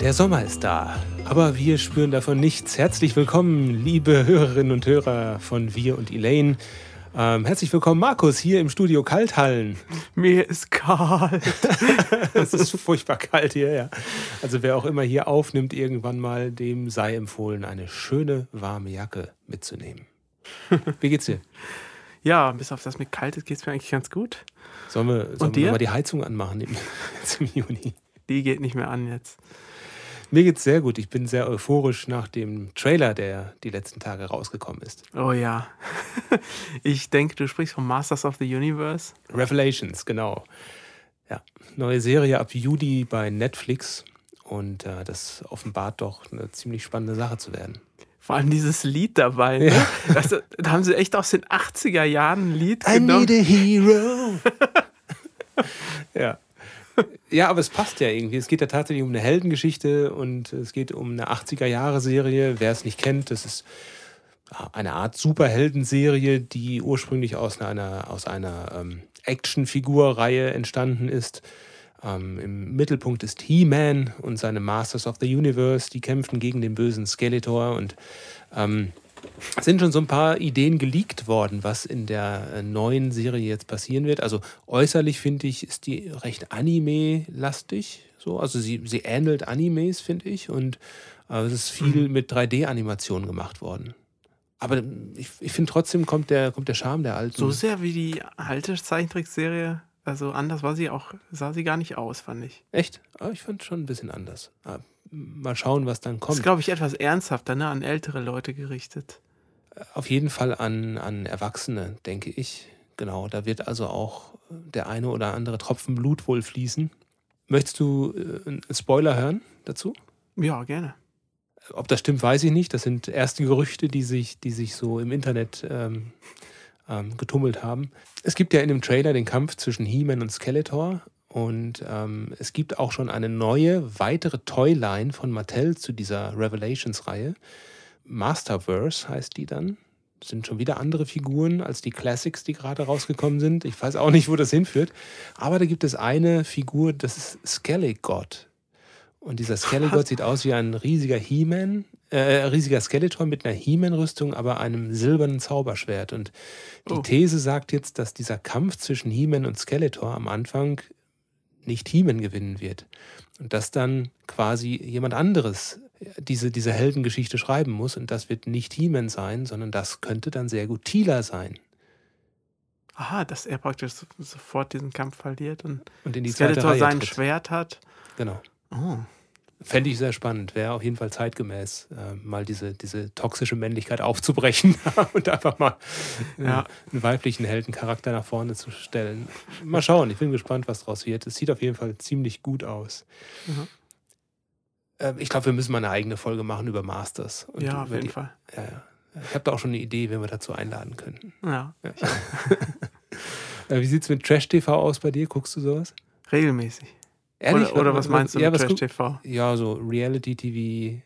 Der Sommer ist da, aber wir spüren davon nichts. Herzlich willkommen, liebe Hörerinnen und Hörer von Wir und Elaine. Ähm, herzlich willkommen, Markus, hier im Studio Kalthallen. Mir ist kalt. es ist furchtbar kalt hier, ja. Also wer auch immer hier aufnimmt, irgendwann mal, dem sei empfohlen, eine schöne, warme Jacke mitzunehmen. Wie geht's dir? Ja, bis auf das mit kalt ist, geht's mir eigentlich ganz gut. Sollen wir, sollen wir mal die Heizung anmachen im, im Juni? Die geht nicht mehr an jetzt. Mir geht's sehr gut. Ich bin sehr euphorisch nach dem Trailer, der die letzten Tage rausgekommen ist. Oh ja. Ich denke, du sprichst von Masters of the Universe. Revelations, genau. Ja, neue Serie ab Juli bei Netflix und äh, das offenbart doch eine ziemlich spannende Sache zu werden. Vor allem dieses Lied dabei. Ne? Ja. Das, da haben sie echt aus den 80er Jahren ein Lied I genommen. I need a hero. ja. Ja, aber es passt ja irgendwie. Es geht ja tatsächlich um eine Heldengeschichte und es geht um eine 80er-Jahre-Serie. Wer es nicht kennt, das ist eine Art Superheldenserie, die ursprünglich aus einer, aus einer ähm, Actionfigur-Reihe entstanden ist. Ähm, Im Mittelpunkt ist He-Man und seine Masters of the Universe. Die kämpfen gegen den bösen Skeletor und ähm, sind schon so ein paar Ideen geleakt worden, was in der äh, neuen Serie jetzt passieren wird. Also äußerlich finde ich, ist die recht Anime-lastig. So. Also sie, sie ähnelt Animes, finde ich. Und äh, es ist viel mhm. mit 3D-Animationen gemacht worden. Aber ich, ich finde trotzdem kommt der, kommt der Charme der alten. So sehr wie die alte Zeichentrickserie. Also anders war sie auch, sah sie gar nicht aus, fand ich. Echt? Aber ich fand schon ein bisschen anders. Aber mal schauen, was dann kommt. Das ist, glaube ich, etwas ernsthafter, ne? an ältere Leute gerichtet. Auf jeden Fall an, an Erwachsene, denke ich. Genau, da wird also auch der eine oder andere Tropfen Blut wohl fließen. Möchtest du äh, einen Spoiler hören dazu? Ja, gerne. Ob das stimmt, weiß ich nicht. Das sind erste Gerüchte, die sich, die sich so im Internet ähm, ähm, getummelt haben. Es gibt ja in dem Trailer den Kampf zwischen He-Man und Skeletor und ähm, es gibt auch schon eine neue, weitere Toyline von Mattel zu dieser Revelations-Reihe. Masterverse heißt die dann. Das sind schon wieder andere Figuren als die Classics, die gerade rausgekommen sind. Ich weiß auch nicht, wo das hinführt. Aber da gibt es eine Figur, das ist Skelligod. Und dieser Skelligod sieht aus wie ein riesiger He-Man, äh, riesiger Skeletor mit einer He-Man-Rüstung, aber einem silbernen Zauberschwert. Und die oh. These sagt jetzt, dass dieser Kampf zwischen He-Man und Skeletor am Anfang nicht Heeman gewinnen wird. Und dass dann quasi jemand anderes diese, diese Heldengeschichte schreiben muss. Und das wird nicht Heeman sein, sondern das könnte dann sehr gut Tila sein. Aha, dass er praktisch sofort diesen Kampf verliert und, und in die Skeletor sein. Schwert hat. Genau. Oh. Fände ich sehr spannend. Wäre auf jeden Fall zeitgemäß, äh, mal diese, diese toxische Männlichkeit aufzubrechen und einfach mal äh, ja. einen weiblichen Heldencharakter nach vorne zu stellen. Mal schauen, ich bin gespannt, was draus wird. Es sieht auf jeden Fall ziemlich gut aus. Mhm. Äh, ich glaube, wir müssen mal eine eigene Folge machen über Masters. ja, auf jeden die, Fall. Ja, ja. Ich habe da auch schon eine Idee, wenn wir dazu einladen könnten. Ja. ja. Äh, wie sieht es mit Trash-TV aus bei dir? Guckst du sowas? Regelmäßig. Ehrlich? Oder, oder was meinst du ja, mit Trash TV? Ja, so Reality-TV,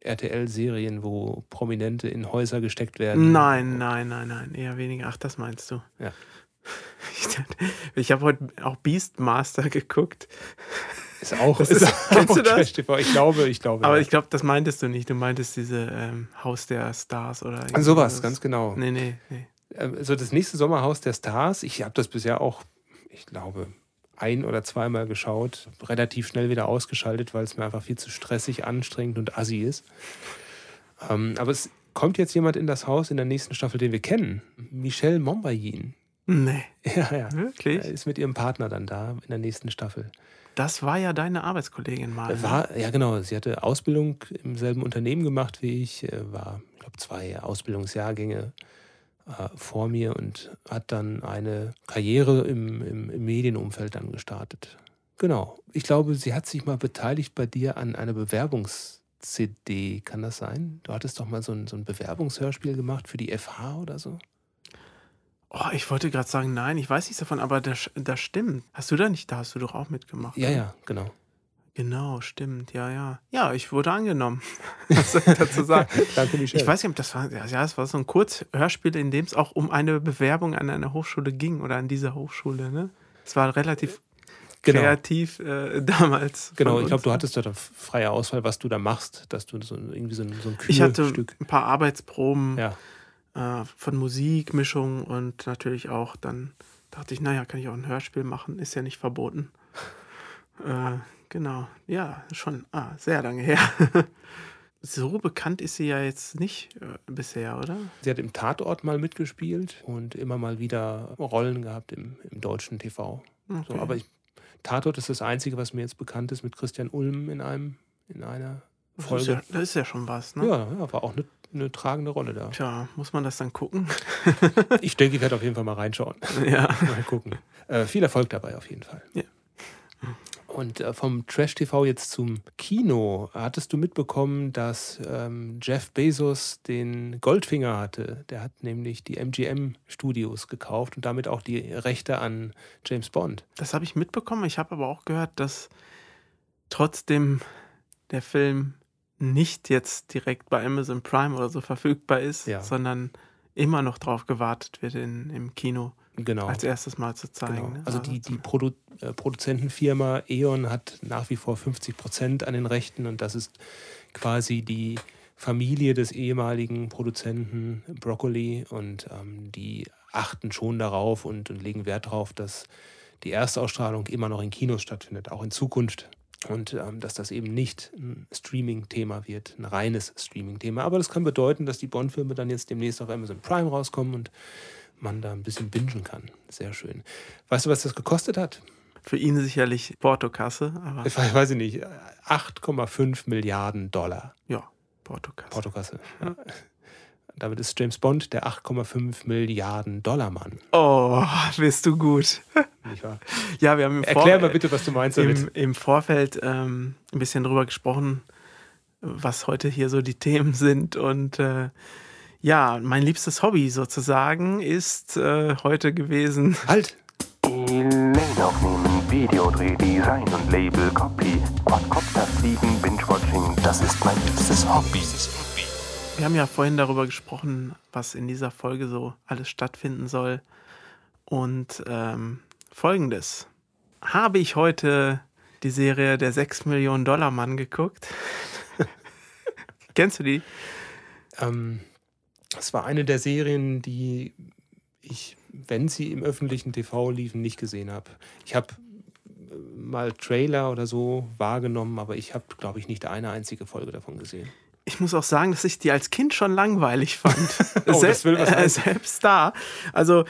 RTL-Serien, wo Prominente in Häuser gesteckt werden. Nein, nein, nein, nein, eher weniger. Ach, das meinst du? Ja. Ich, ich habe heute auch Beastmaster geguckt. Ist auch, ist, ist kennst auch du das? TV. Ich glaube, ich glaube. Aber ja. ich glaube, das meintest du nicht. Du meintest diese ähm, Haus der Stars oder An sowas, ganz genau. Nee, nee, nee. Also das nächste Sommerhaus der Stars, ich habe das bisher auch, ich glaube, ein- oder zweimal geschaut, relativ schnell wieder ausgeschaltet, weil es mir einfach viel zu stressig, anstrengend und assi ist. Ähm, aber es kommt jetzt jemand in das Haus in der nächsten Staffel, den wir kennen. Michelle Mombayin. Nee. Ja, ja. Wirklich? Er ist mit ihrem Partner dann da in der nächsten Staffel. Das war ja deine Arbeitskollegin mal. War, ja, genau. Sie hatte Ausbildung im selben Unternehmen gemacht wie ich, war, ich glaube, zwei Ausbildungsjahrgänge äh, vor mir und hat dann eine Karriere im, im, im Medienumfeld dann gestartet. Genau. Ich glaube, sie hat sich mal beteiligt bei dir an einer Bewerbungs-CD. Kann das sein? Du hattest doch mal so ein, so ein Bewerbungshörspiel gemacht für die FH oder so? Oh, ich wollte gerade sagen, nein, ich weiß nichts davon, aber das, das stimmt. Hast du da nicht, da hast du doch auch mitgemacht. Ja, oder? ja, genau. Genau, stimmt, ja, ja. Ja, ich wurde angenommen. Was soll ich dazu sagen? Danke, Michelle. Ich weiß nicht, ob das war, ja, es war so ein Kurzhörspiel, in dem es auch um eine Bewerbung an einer Hochschule ging oder an dieser Hochschule, ne? Es war relativ Genau. kreativ äh, damals. Genau, ich glaube, du hattest da freie Auswahl, was du da machst, dass du so irgendwie so ein, so ein Ich hatte ein paar Arbeitsproben Ja, äh, von Musik, Mischung und natürlich auch dann dachte ich, naja, kann ich auch ein Hörspiel machen, ist ja nicht verboten. äh, genau, ja, schon ah, sehr lange her. so bekannt ist sie ja jetzt nicht äh, bisher, oder? sie hat im Tatort mal mitgespielt und immer mal wieder Rollen gehabt im, im deutschen TV. So, Okay. aber ich, Tatort ist das Einzige, was mir jetzt bekannt ist mit Christian Ulm in einem in einer das, ist Folge. ja, das ist ja schon was, ne? Ja, ja, war auch eine, eine tragende Rolle da. Tja, muss man das dann gucken? Ich denke, ich werde auf jeden Fall mal reinschauen. ja. Mal gucken. Äh, viel Erfolg dabei auf jeden Fall. Ja. Und äh, vom Trash-TV jetzt zum Kino. Hattest du mitbekommen, dass ähm, Jeff Bezos den Goldfinger hatte? Der hat nämlich die MGM-Studios gekauft und damit auch die Rechte an James Bond. Das habe ich mitbekommen. Ich habe aber auch gehört, dass trotzdem der Film nicht jetzt direkt bei Amazon Prime oder so verfügbar ist, Ja. sondern immer noch drauf gewartet wird, in, im Kino Genau. als erstes Mal zu zeigen. Genau. ne? Also die, die Produ äh, Produzentenfirma E.ON hat nach wie vor 50 Prozent an den Rechten und das ist quasi die Familie des ehemaligen Produzenten Broccoli und ähm, die achten schon darauf und, und legen Wert darauf, dass die Erstausstrahlung immer noch in Kinos stattfindet, auch in Zukunft. Und ähm, dass das eben nicht ein Streaming-Thema wird, ein reines Streaming-Thema. Aber das kann bedeuten, dass die Bond-Filme dann jetzt demnächst auf Amazon Prime rauskommen und man da ein bisschen bingen kann. Sehr schön. Weißt du, was das gekostet hat? Für ihn sicherlich Portokasse, aber Ich weiß ich nicht. 8,5 Milliarden Dollar ja, Portokasse. Portokasse. Ja. Damit ist James Bond der 8,5 Milliarden Dollar Mann. Oh, bist du gut. Nicht wahr? Ja, wir haben im, Erklär Vor mal bitte, was du meinst damit. im, im Vorfeld ähm, ein bisschen drüber gesprochen, was heute hier so die Themen sind. Und äh, ja, mein liebstes Hobby sozusagen ist äh, heute gewesen. Halt! Lane aufnehmen, Videodreh, Design und Label, Copy, Quadcopter fliegen, Binge-Watching, das ist mein liebstes Hobby. Wir haben ja vorhin darüber gesprochen, was in dieser Folge so alles stattfinden soll. Und ähm, folgendes. Habe ich heute die Serie Der 6 Millionen Dollar Mann geguckt? Kennst du die? Ähm, es war eine der Serien, die ich, wenn sie im öffentlichen TV liefen, nicht gesehen habe. Ich habe äh, mal Trailer oder so wahrgenommen, aber ich habe, glaube ich, nicht eine einzige Folge davon gesehen. Ich muss auch sagen, dass ich die als Kind schon langweilig fand. Oh, was äh, selbst da. Also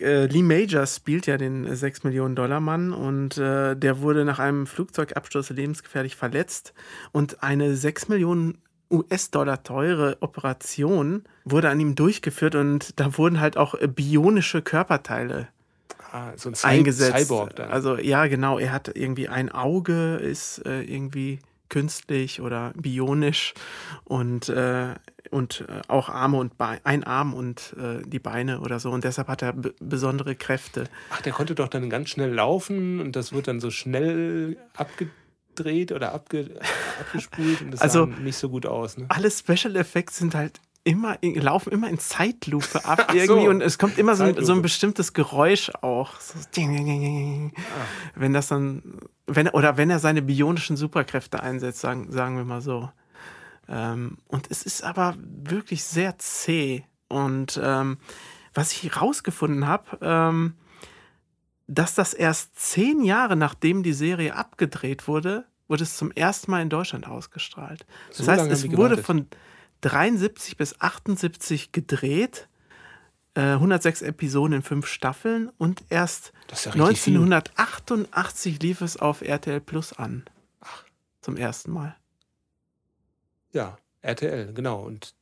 äh, Lee Majors spielt ja den 6 Millionen Dollar Mann und äh, der wurde nach einem Flugzeugabsturz lebensgefährlich verletzt und eine 6 Millionen US-Dollar teure Operation wurde an ihm durchgeführt und da wurden halt auch äh, bionische Körperteile Ah, so ein Cy eingesetzt. Cyborg dann. Also ja, genau, er hat irgendwie ein Auge, ist äh, irgendwie künstlich oder bionisch und, äh, und äh, auch Arme und Beine, ein Arm und äh, die Beine oder so. Und deshalb hat er besondere Kräfte. Ach, der konnte doch dann ganz schnell laufen und das wird dann so schnell abgedreht oder abge abgespult und das Also- sah nicht so gut aus. Ne? Alle Special Effects sind halt immer, laufen immer in Zeitlupe ab Ach so. irgendwie und es kommt immer so ein, so ein bestimmtes Geräusch auch. So ding, ding, ding, ding. Wenn das dann, wenn, oder wenn er seine bionischen Superkräfte einsetzt, sagen, sagen wir mal so. Ähm, und es ist aber wirklich sehr zäh. Und ähm, was ich rausgefunden habe, ähm, dass das erst zehn Jahre nachdem die Serie abgedreht wurde, wurde es zum ersten Mal in Deutschland ausgestrahlt. Das So heißt, es wurde von 73 bis 78 gedreht, äh, 106 Episoden in fünf Staffeln und erst ja richtig viel. 1988 lief es auf RTL Plus an. Zum ersten Mal. Ja, RTL, genau. Und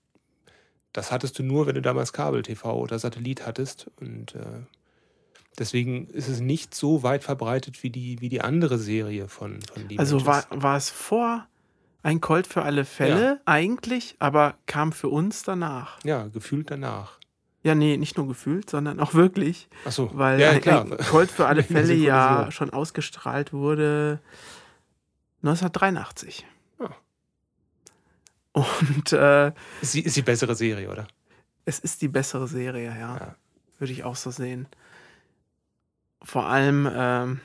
das hattest du nur, wenn du damals Kabel-TV oder Satellit hattest. Und äh, deswegen ist es nicht so weit verbreitet wie die, wie die andere Serie von, von Lee Also war, war es vor ein Colt für alle Fälle eigentlich, aber kam für uns danach. Ja, gefühlt danach. Ja, nee, nicht nur gefühlt, sondern auch wirklich, Achso, weil ja, ein, Colt für alle Fälle ja schon ausgestrahlt wurde 1983. Ja. Und äh, Ist die, ist die bessere Serie, oder? es ist die bessere Serie, ja. Ja. Würde ich auch so sehen. Vor allem, ähm,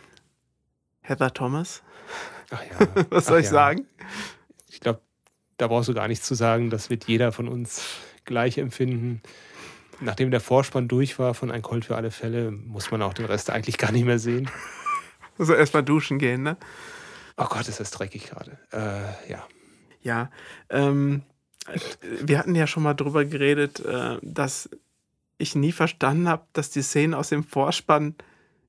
Heather Thomas. Ach ja. Was soll Ach ich ja. sagen? Ich glaube, da brauchst du gar nichts zu sagen. Das wird jeder von uns gleich empfinden. Nachdem der Vorspann durch war von Ein Colt für alle Fälle, muss man auch den Rest eigentlich gar nicht mehr sehen. Also erstmal duschen gehen, ne? Oh Gott, ist das dreckig gerade. Äh, ja. Ja. Ähm, wir hatten ja schon mal drüber geredet, äh, dass ich nie verstanden habe, dass die Szenen aus dem Vorspann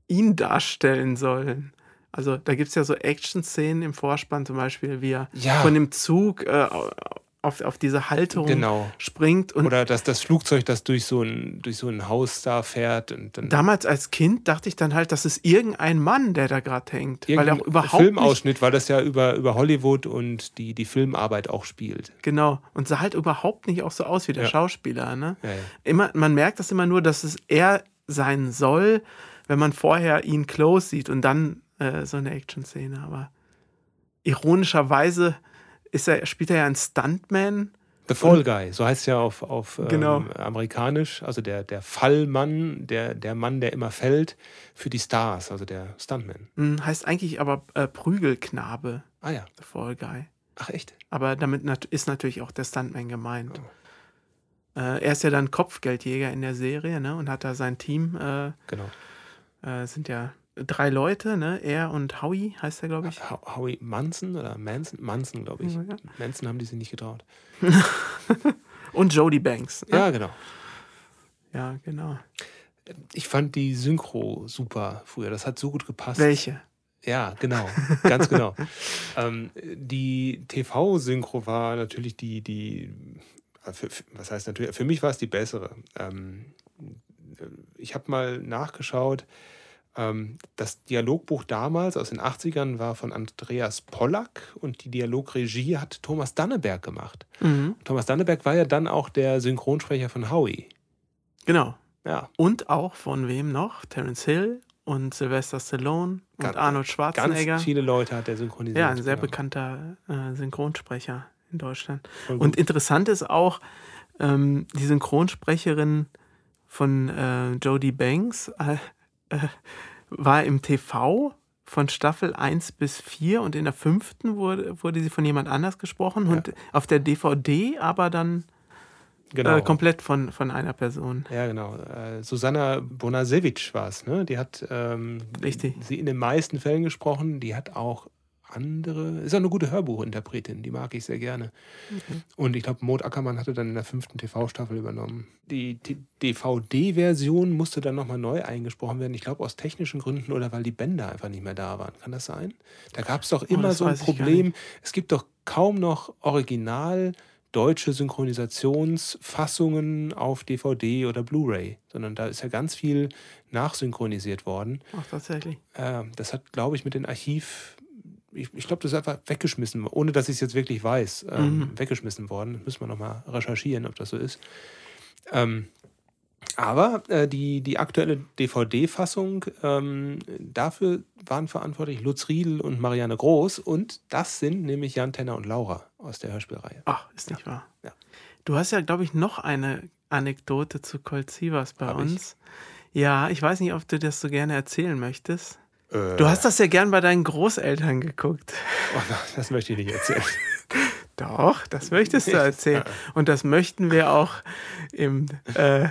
ihn darstellen sollen. Also da gibt es ja so Action-Szenen im Vorspann, zum Beispiel, wie er Ja. von dem Zug äh, auf, auf diese Halterung Genau. springt. Und Oder dass das Flugzeug, das durch so ein, durch so ein Haus da fährt und dann damals als Kind dachte ich dann halt, das ist irgendein Mann, der da gerade hängt. Weil er auch irgendein überhaupt Filmausschnitt, weil das ja über, über Hollywood und die, die Filmarbeit auch spielt. Genau. Und sah halt überhaupt nicht auch so aus wie der Ja. Schauspieler. Ne? Ja, ja. Immer, man merkt das immer nur, dass es er sein soll, wenn man vorher ihn close sieht und dann äh, so eine Action-Szene. Aber ironischerweise ist er, spielt er ja einen Stuntman. The Fall Guy, so heißt es ja auf, auf ähm, Genau. amerikanisch, also der, der Fallmann, der, der Mann, der immer fällt, für die Stars, also der Stuntman. Hm, heißt eigentlich aber äh, Prügelknabe, Ah ja, The Fall Guy. ach echt? Aber damit nat ist natürlich auch der Stuntman gemeint. Oh. Äh, er ist ja dann Kopfgeldjäger in der Serie ne? und hat da sein Team. Äh, Genau. Äh, sind ja drei Leute, ne? Er und Howie heißt er, glaube ich. Ho- Howie Manson oder Manson? Manson, glaube ich. Ja. Manson haben die sich nicht getraut. Und Jodie Banks. Ne? Ja, genau. ja, genau. Ich fand die Synchro super früher. Das hat so gut gepasst. Welche? Ja, genau, ganz genau. ähm, die TV-Synchro war natürlich die, die, äh, für, was heißt natürlich, für mich war es die bessere. Ähm, ich habe mal nachgeschaut, das Dialogbuch damals aus den 80ern war von Andreas Pollack und die Dialogregie hat Thomas Danneberg gemacht. Mhm. Thomas Danneberg war ja dann auch der Synchronsprecher von Howie. Genau. Ja, Und auch von wem noch? Terence Hill und Sylvester Stallone und Ganz- Arnold ganz Schwarzenegger. viele Leute hat er synchronisiert. Ja, ein sehr genau. bekannter äh, Synchronsprecher in Deutschland. Und interessant ist auch, ähm, die Synchronsprecherin von äh, Jodie Banks äh, äh, war im TV von Staffel 1 bis 4 und in der fünften wurde, wurde sie von jemand anders gesprochen und auf der DVD aber dann genau. äh, komplett von, von einer Person. Ja, genau. Äh, Susanna Bonasewicz war es, ne? Die hat ähm, Richtig. sie in den meisten Fällen gesprochen. Die hat auch andere, ist auch eine gute Hörbuchinterpretin, die mag ich sehr gerne. Und ich glaube, Maud Ackermann hatte dann in der fünften TV-Staffel übernommen. Die DVD-Version musste dann nochmal neu eingesprochen werden. Ich glaube, aus technischen Gründen oder weil die Bänder einfach nicht mehr da waren. Kann das sein? Da gab es doch immer Oh, so ein Problem. Es gibt doch kaum noch original deutsche Synchronisationsfassungen auf DVD oder Blu-ray, sondern da ist ja ganz viel nachsynchronisiert worden. Ach, tatsächlich. Äh, das hat, glaube ich, mit dem Archiv, ich, ich glaube, das ist einfach weggeschmissen, ohne dass ich es jetzt wirklich weiß, ähm, Mhm. weggeschmissen worden. Müssen wir nochmal recherchieren, ob das so ist. Ähm, aber äh, die, die aktuelle DVD-Fassung, ähm, dafür waren verantwortlich Lutz Riedel und Marianne Groß und das sind nämlich Jan Tenner und Laura aus der Hörspielreihe. Ach, ist nicht wahr. Ja. Du hast ja, glaube ich, noch eine Anekdote zu Colt Sievers bei Hab ich? uns. Ja, ich weiß nicht, ob du das so gerne erzählen möchtest. Äh, Du hast das ja gern bei deinen Großeltern geguckt. oh, das möchte ich nicht erzählen. Doch, das möchtest du erzählen. Und das möchten wir auch im, äh,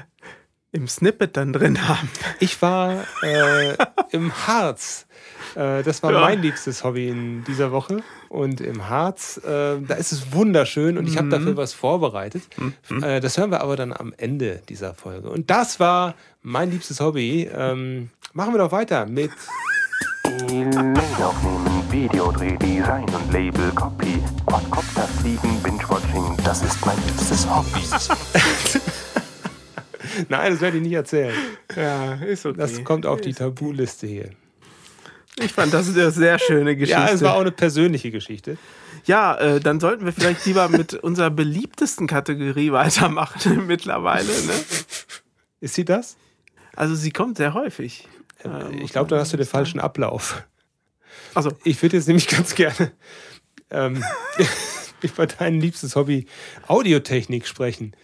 im Snippet dann drin haben. Ich war äh, im Harz. Äh, das war Ja. mein liebstes Hobby in dieser Woche. Und im Harz, äh, da ist es wunderschön und ich habe Mhm. dafür was vorbereitet. Äh, das hören wir aber dann am Ende dieser Folge. Und das war mein liebstes Hobby. Ähm, machen wir doch weiter mit. E-Mail aufnehmen, Videodreh, Design und Label, Copy, Quadcopter fliegen, Binge-Watching, das ist mein liebstes Hobby. Nein, das werde ich nicht erzählen. Ja, ist okay. Das kommt auf die Tabuliste hier. Ich fand das eine sehr schöne Geschichte. Ja, es war auch eine persönliche Geschichte. Ja, äh, dann sollten wir vielleicht lieber mit unserer beliebtesten Kategorie weitermachen mittlerweile. Ne? Ist sie das? Also sie kommt sehr häufig. Äh, ich glaube, da hast du den falschen Ablauf. Also, Ich würde jetzt nämlich ganz gerne ähm, über dein liebstes Hobby Audiotechnik sprechen.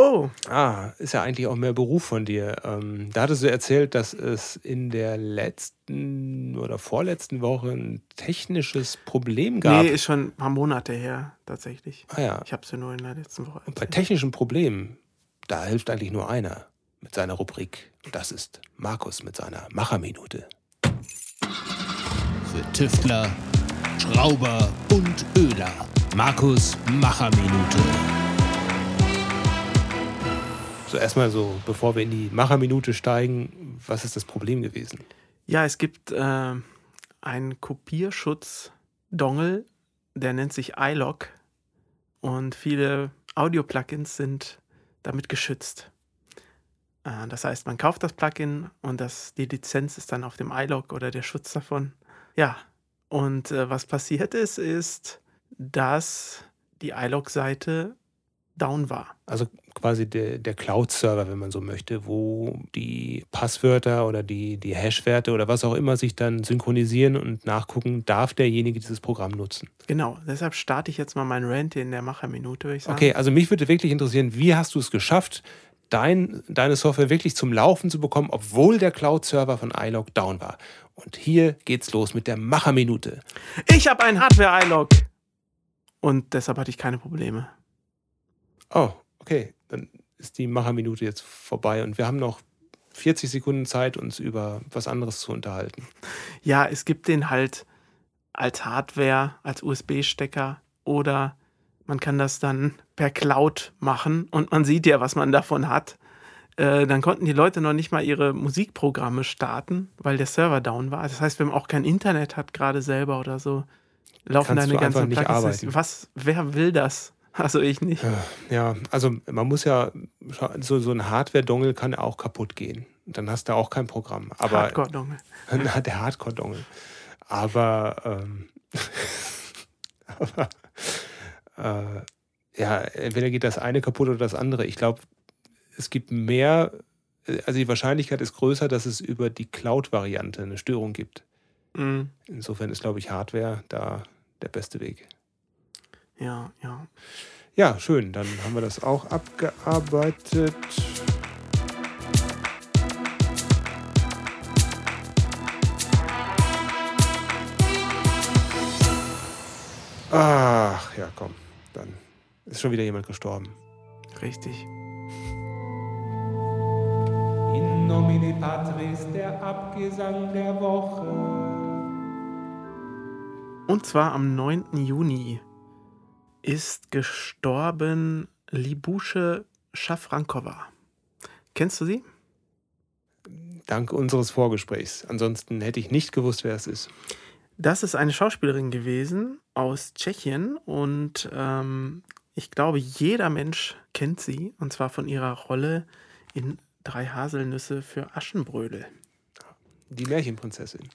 Oh, Ah, ist ja eigentlich auch mehr Beruf von dir. Ähm, da hattest du erzählt, dass es in der letzten oder vorletzten Woche ein technisches Problem gab. nee, ist schon ein paar Monate her, tatsächlich. ah ja, Ich habe es ja nur in der letzten Woche. und bei erzählt. technischen Problemen, da hilft eigentlich nur einer mit seiner Rubrik. Das ist Markus mit seiner Macherminute. Für Tüftler, Schrauber und Öler. Markus Macherminute. So erstmal so, bevor wir in die Macherminute steigen, was ist das Problem gewesen? Ja, es gibt äh, einen Kopierschutz-Dongle, der nennt sich iLock. Und viele Audio-Plugins sind damit geschützt. Äh, das heißt, man kauft das Plugin und das, die Lizenz ist dann auf dem iLock oder der Schutz davon. Ja, und äh, was passiert ist, ist, dass die iLock-Seite down war. Also quasi der, der Cloud-Server, wenn man so möchte, wo die Passwörter oder die, die Hash-Werte oder was auch immer sich dann synchronisieren und nachgucken, darf derjenige dieses Programm nutzen. Genau, deshalb starte ich jetzt mal meinen Rant in der Macherminute, würde ich sagen. Okay, also mich würde wirklich interessieren, wie hast du es geschafft, dein, deine Software wirklich zum Laufen zu bekommen, obwohl der Cloud-Server von iLog down war? Und hier geht's los mit der Macherminute. Ich habe einen Hardware-iLog. Und deshalb hatte ich keine Probleme. Oh, okay, dann ist die Macherminute jetzt vorbei und wir haben noch 40 Sekunden Zeit, uns über was anderes zu unterhalten. Ja, es gibt den halt als Hardware, als USB-Stecker oder man kann das dann per Cloud machen und man sieht ja, was man davon hat. Äh, dann konnten die Leute noch nicht mal ihre Musikprogramme starten, weil der Server down war. Das heißt, wenn man auch kein Internet hat, gerade selber oder so, laufen Kannst deine ganzen Plugins. Was, wer will das? Also ich nicht. Ja, also man muss ja, so, so ein Hardware-Dongle kann auch kaputt gehen. Dann hast du auch kein Programm. Aber Hardcore-Dongle. Na, der Hardcore-Dongle. Aber, ähm, aber äh, ja, entweder geht das eine kaputt oder das andere. Ich glaube, es gibt mehr, also die Wahrscheinlichkeit ist größer, dass es über die Cloud-Variante eine Störung gibt. Mhm. Insofern ist, glaube ich, Hardware da der beste Weg. Ja, ja. Ja, schön. Dann haben wir das auch abgearbeitet. Ach, ja, komm. Ist schon wieder jemand gestorben. Richtig. In nomine Patris, der Abgesang der Woche. Und zwar am 9. Juni ist gestorben Libusche Schafrankova. Kennst du sie? Dank unseres Vorgesprächs. Ansonsten hätte ich nicht gewusst, wer es ist. Das ist eine Schauspielerin gewesen aus Tschechien und ähm, ich glaube, jeder Mensch kennt sie und zwar von ihrer Rolle in Drei Haselnüsse für Aschenbrödel. Die Märchenprinzessin.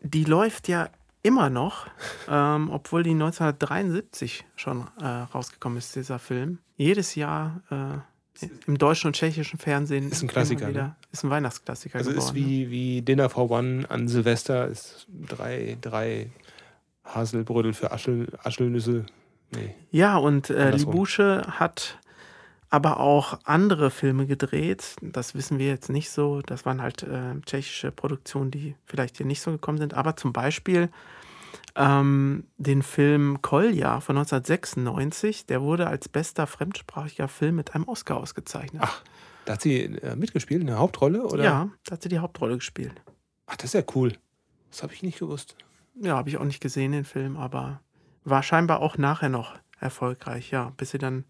Die läuft ja immer noch, ähm, obwohl die 1973 schon äh, rausgekommen ist, dieser Film. Jedes Jahr äh, im deutschen und tschechischen Fernsehen. Ist ein Klassiker, wieder- ne? Ist ein Weihnachtsklassiker Also geworden. ist wie, wie Dinner for One an Silvester. Ist drei, drei Haselbrödel für Aschel, Aschelnüsse. Nee. Ja, und äh. Libusche hat aber auch andere Filme gedreht. Das wissen wir jetzt nicht so. Das waren halt äh, tschechische Produktionen, die vielleicht hier nicht so gekommen sind. Aber zum Beispiel ähm, den Film Kolja von 1996, der wurde als bester fremdsprachiger Film mit einem Oscar ausgezeichnet. Ach, da hat sie äh, mitgespielt, eine Hauptrolle? Oder? Ja, da hat sie die Hauptrolle gespielt. Ach, das ist ja cool. Das habe ich nicht gewusst. Ja, habe ich auch nicht gesehen, den Film, aber war scheinbar auch nachher noch erfolgreich, ja, bis sie dann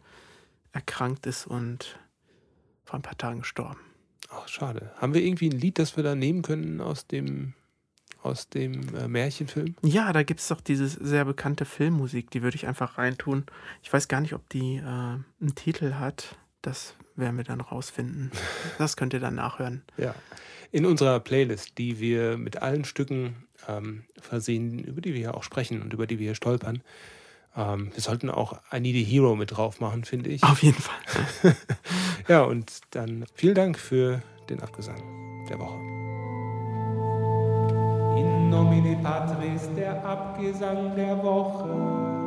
erkrankt ist und vor ein paar Tagen gestorben. Ach, schade. Haben wir irgendwie ein Lied, das wir da nehmen können aus dem, aus dem äh, Märchenfilm? Ja, da gibt es doch diese sehr bekannte Filmmusik, die würde ich einfach reintun. Ich weiß gar nicht, ob die äh, einen Titel hat. Das werden wir dann rausfinden. Das könnt ihr dann nachhören. Ja. In unserer Playlist, die wir mit allen Stücken ähm, versehen, über die wir hier auch sprechen und über die wir hier stolpern. Ähm, wir sollten auch I Need a Hero mit drauf machen, finde ich. Auf jeden Fall. Ja, und dann vielen Dank für den Abgesang der Woche. In nomine Patris, der Abgesang der Woche.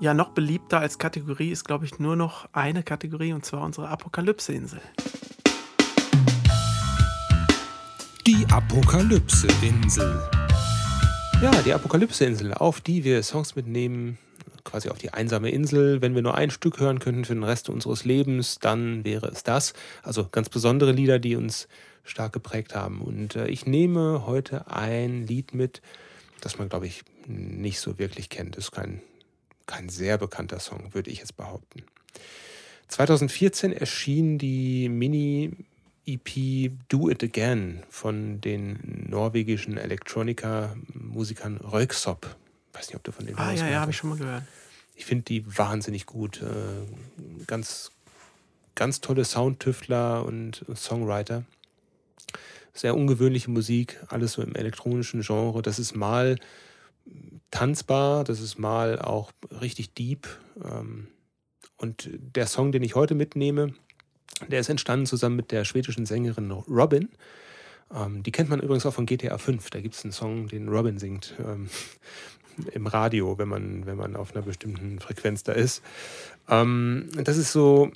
ja, noch beliebter als Kategorie ist, glaube ich, nur noch eine Kategorie und zwar unsere Apokalypse-Insel. Apokalypse-Insel. Ja, die Apokalypse-Insel, auf die wir Songs mitnehmen, quasi auf die einsame Insel. Wenn wir nur ein Stück hören könnten für den Rest unseres Lebens, dann wäre es das. Also ganz besondere Lieder, die uns stark geprägt haben. Und äh, ich nehme heute ein Lied mit, das man, glaube ich, nicht so wirklich kennt. Das ist kein, kein sehr bekannter Song, würde ich jetzt behaupten. 2014 erschien die Mini-EP Do It Again von den norwegischen Elektroniker-Musikern Röyksopp. Weiß nicht, ob du von denen Ah, ja, ja, habe ich schon mal gehört. Ich finde die wahnsinnig gut. Äh, ganz, ganz tolle Soundtüftler und Songwriter. Sehr ungewöhnliche Musik, alles so im elektronischen Genre. Das ist mal tanzbar, das ist mal auch richtig deep. Ähm, und der Song, den ich heute mitnehme, der ist entstanden zusammen mit der schwedischen Sängerin Robin. Ähm, die kennt man übrigens auch von GTA 5. Da gibt es einen Song, den Robin singt. Ähm, im Radio, wenn man, wenn man auf einer bestimmten Frequenz da ist. Ähm, das ist so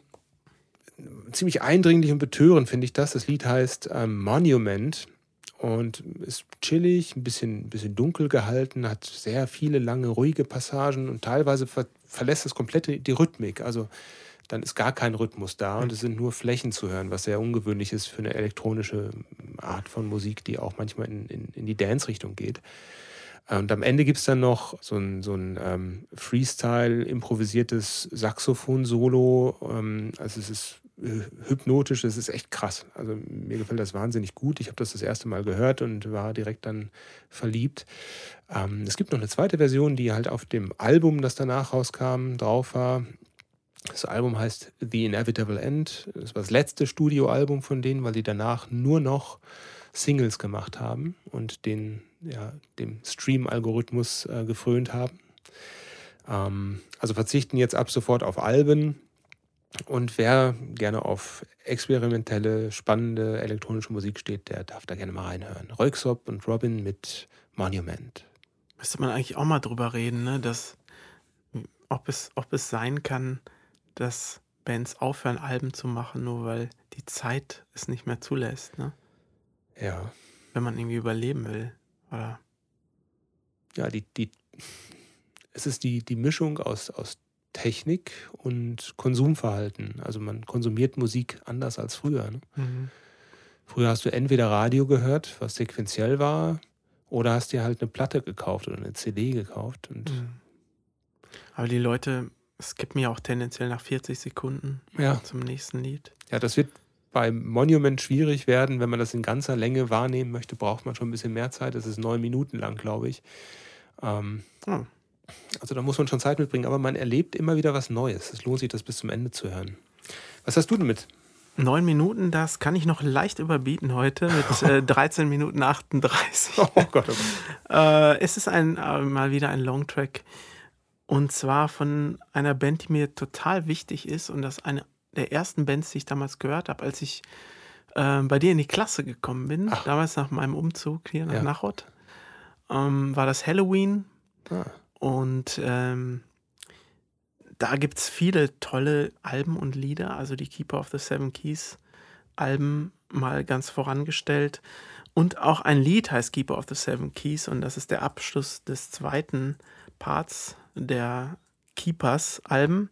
ziemlich eindringlich und betörend, finde ich das. Das Lied heißt ähm, Monument und ist chillig, ein bisschen, bisschen dunkel gehalten, hat sehr viele lange, ruhige Passagen und teilweise ver verlässt es komplett die Rhythmik. Also dann ist gar kein Rhythmus da und es sind nur Flächen zu hören, was sehr ungewöhnlich ist für eine elektronische Art von Musik, die auch manchmal in, in, in die Dance-Richtung geht. Und am Ende gibt es dann noch so ein, so ein ähm, Freestyle, improvisiertes Saxophon-Solo. Ähm, also es ist äh, hypnotisch, es ist echt krass. Also mir gefällt das wahnsinnig gut. Ich habe das das erste Mal gehört und war direkt dann verliebt. Ähm, es gibt noch eine zweite Version, die halt auf dem Album, das danach rauskam, drauf war. Das Album heißt The Inevitable End. Das war das letzte Studioalbum von denen, weil die danach nur noch Singles gemacht haben und den, ja, dem Stream-Algorithmus äh, gefrönt haben. Ähm, also verzichten jetzt ab sofort auf Alben. Und wer gerne auf experimentelle, spannende elektronische Musik steht, der darf da gerne mal reinhören. Röyksopp und Robin mit Monument. Müsste man eigentlich auch mal drüber reden, ne? dass, ob, es, ob es sein kann, dass Bands aufhören, Alben zu machen, nur weil die Zeit es nicht mehr zulässt. Ne? Ja, Wenn man irgendwie überleben will. Oder ja die, die, es ist die, die Mischung aus, aus Technik und Konsumverhalten. Also man konsumiert Musik anders als früher. Ne? Mhm. Früher hast du entweder Radio gehört, was sequenziell war, oder hast dir halt eine Platte gekauft oder eine CD gekauft. Und Mhm. Aber die Leute skippen ja auch tendenziell nach 40 Sekunden Ja. zum nächsten Lied. ja, das wird beim Monument schwierig werden. Wenn man das in ganzer Länge wahrnehmen möchte, braucht man schon ein bisschen mehr Zeit. Das ist neun Minuten lang, glaube ich. Ähm, Oh. also da muss man schon Zeit mitbringen, aber man erlebt immer wieder was Neues. Es lohnt sich, das bis zum Ende zu hören. Was hast du denn mit? Neun Minuten, das kann ich noch leicht überbieten heute mit äh, 13 Minuten 38. Oh Gott, oh Gott. Äh, es ist ein, äh, mal wieder ein Longtrack. Und zwar von einer Band, die mir total wichtig ist. Und das ist eine der ersten Bands, die ich damals gehört habe, als ich äh, bei dir in die Klasse gekommen bin. Ach. Damals nach meinem Umzug hier nach Ja. Nachod. Ähm, war das Halloween. Ah, Und ähm, da gibt es viele tolle Alben und Lieder. Also die Keeper of the Seven Keys Alben mal ganz vorangestellt. Und auch ein Lied heißt Keeper of the Seven Keys. Und das ist der Abschluss des zweiten Parts der Keepers Alben.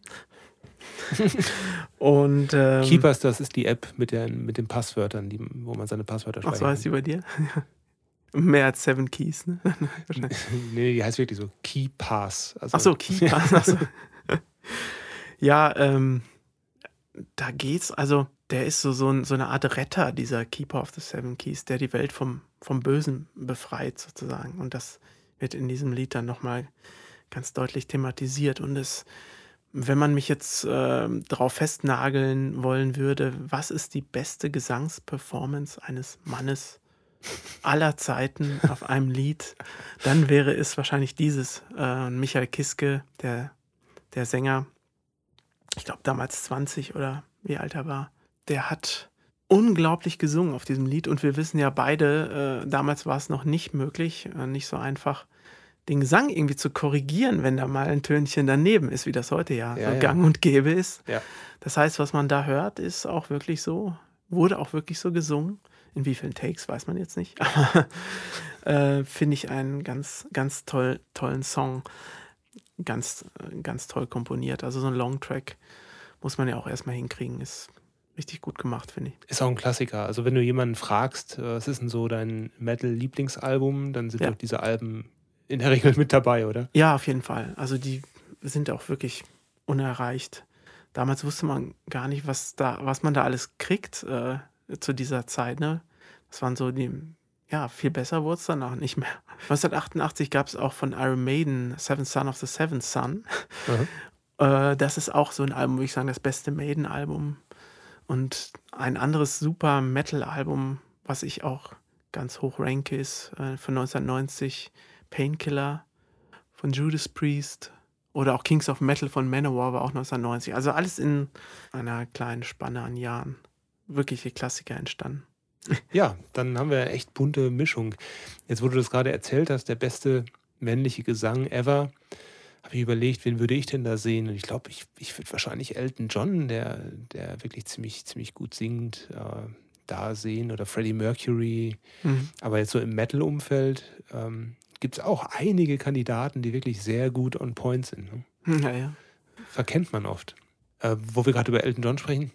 und ähm, Keepers, das ist die App mit, der, mit den Passwörtern, die, wo man seine Passwörter Ach, speichert. so heißt die bei dir? Mehr als Seven Keys, ne? Nee, die heißt wirklich so Key Pass. Also, Ach so, Keeper. Ach so. ja, ähm, da geht's, also der ist so, so, ein, so eine Art Retter, dieser Keeper of the Seven Keys, der die Welt vom, vom Bösen befreit sozusagen. Und das wird in diesem Lied dann nochmal ganz deutlich thematisiert. Und es, wenn man mich jetzt ähm, drauf festnageln wollen würde, was ist die beste Gesangsperformance eines Mannes aller Zeiten auf einem Lied, dann wäre es wahrscheinlich dieses. Äh, Michael Kiske, der, der Sänger, ich glaube damals 20 oder wie alt er war, der hat unglaublich gesungen auf diesem Lied. Und wir wissen ja beide, äh, damals war es noch nicht möglich, äh, nicht so einfach, den Gesang irgendwie zu korrigieren, wenn da mal ein Tönchen daneben ist, wie das heute ja, Ja, so ja. gang und gäbe ist. Ja. Das heißt, was man da hört, ist auch wirklich so, wurde auch wirklich so gesungen. In wie vielen Takes, weiß man jetzt nicht. Aber äh, finde ich einen ganz, ganz toll, tollen Song. Ganz, ganz toll komponiert. Also so ein Longtrack muss man ja auch erstmal hinkriegen. Ist richtig gut gemacht, finde ich. Ist auch ein Klassiker. Also wenn du jemanden fragst, äh, was ist denn so dein Metal-Lieblingsalbum, dann sind Ja. doch diese Alben in der Regel mit dabei, oder? Ja, auf jeden Fall. Also die sind auch wirklich unerreicht. Damals wusste man gar nicht, was da, was man da alles kriegt äh, zu dieser Zeit. Ne? Das waren so die, ja, viel besser wurde es danach nicht mehr. 1988 gab es auch von Iron Maiden Seventh Son of the Seventh Son. Äh, das ist auch so ein Album, würde ich sagen, das beste Maiden-Album. Und ein anderes super Metal-Album, was ich auch ganz hoch ranke, ist äh, von 1990 Painkiller von Judas Priest oder auch Kings of Metal von Manowar war auch 1990. Also alles in einer kleinen Spanne an Jahren. Wirkliche Klassiker entstanden. Ja, dann haben wir echt bunte Mischung. Jetzt, wo du das gerade erzählt hast, der beste männliche Gesang ever, habe ich überlegt, wen würde ich denn da sehen? Und ich glaube, ich, ich würde wahrscheinlich Elton John, der, der wirklich ziemlich, ziemlich gut singt, äh, da sehen. Oder Freddie Mercury. Mhm. Aber jetzt so im Metal-Umfeld ähm, gibt es auch einige Kandidaten, die wirklich sehr gut on point sind. Ne? Ja, ja. verkennt man oft. Äh, wo wir gerade über Elton John sprechen.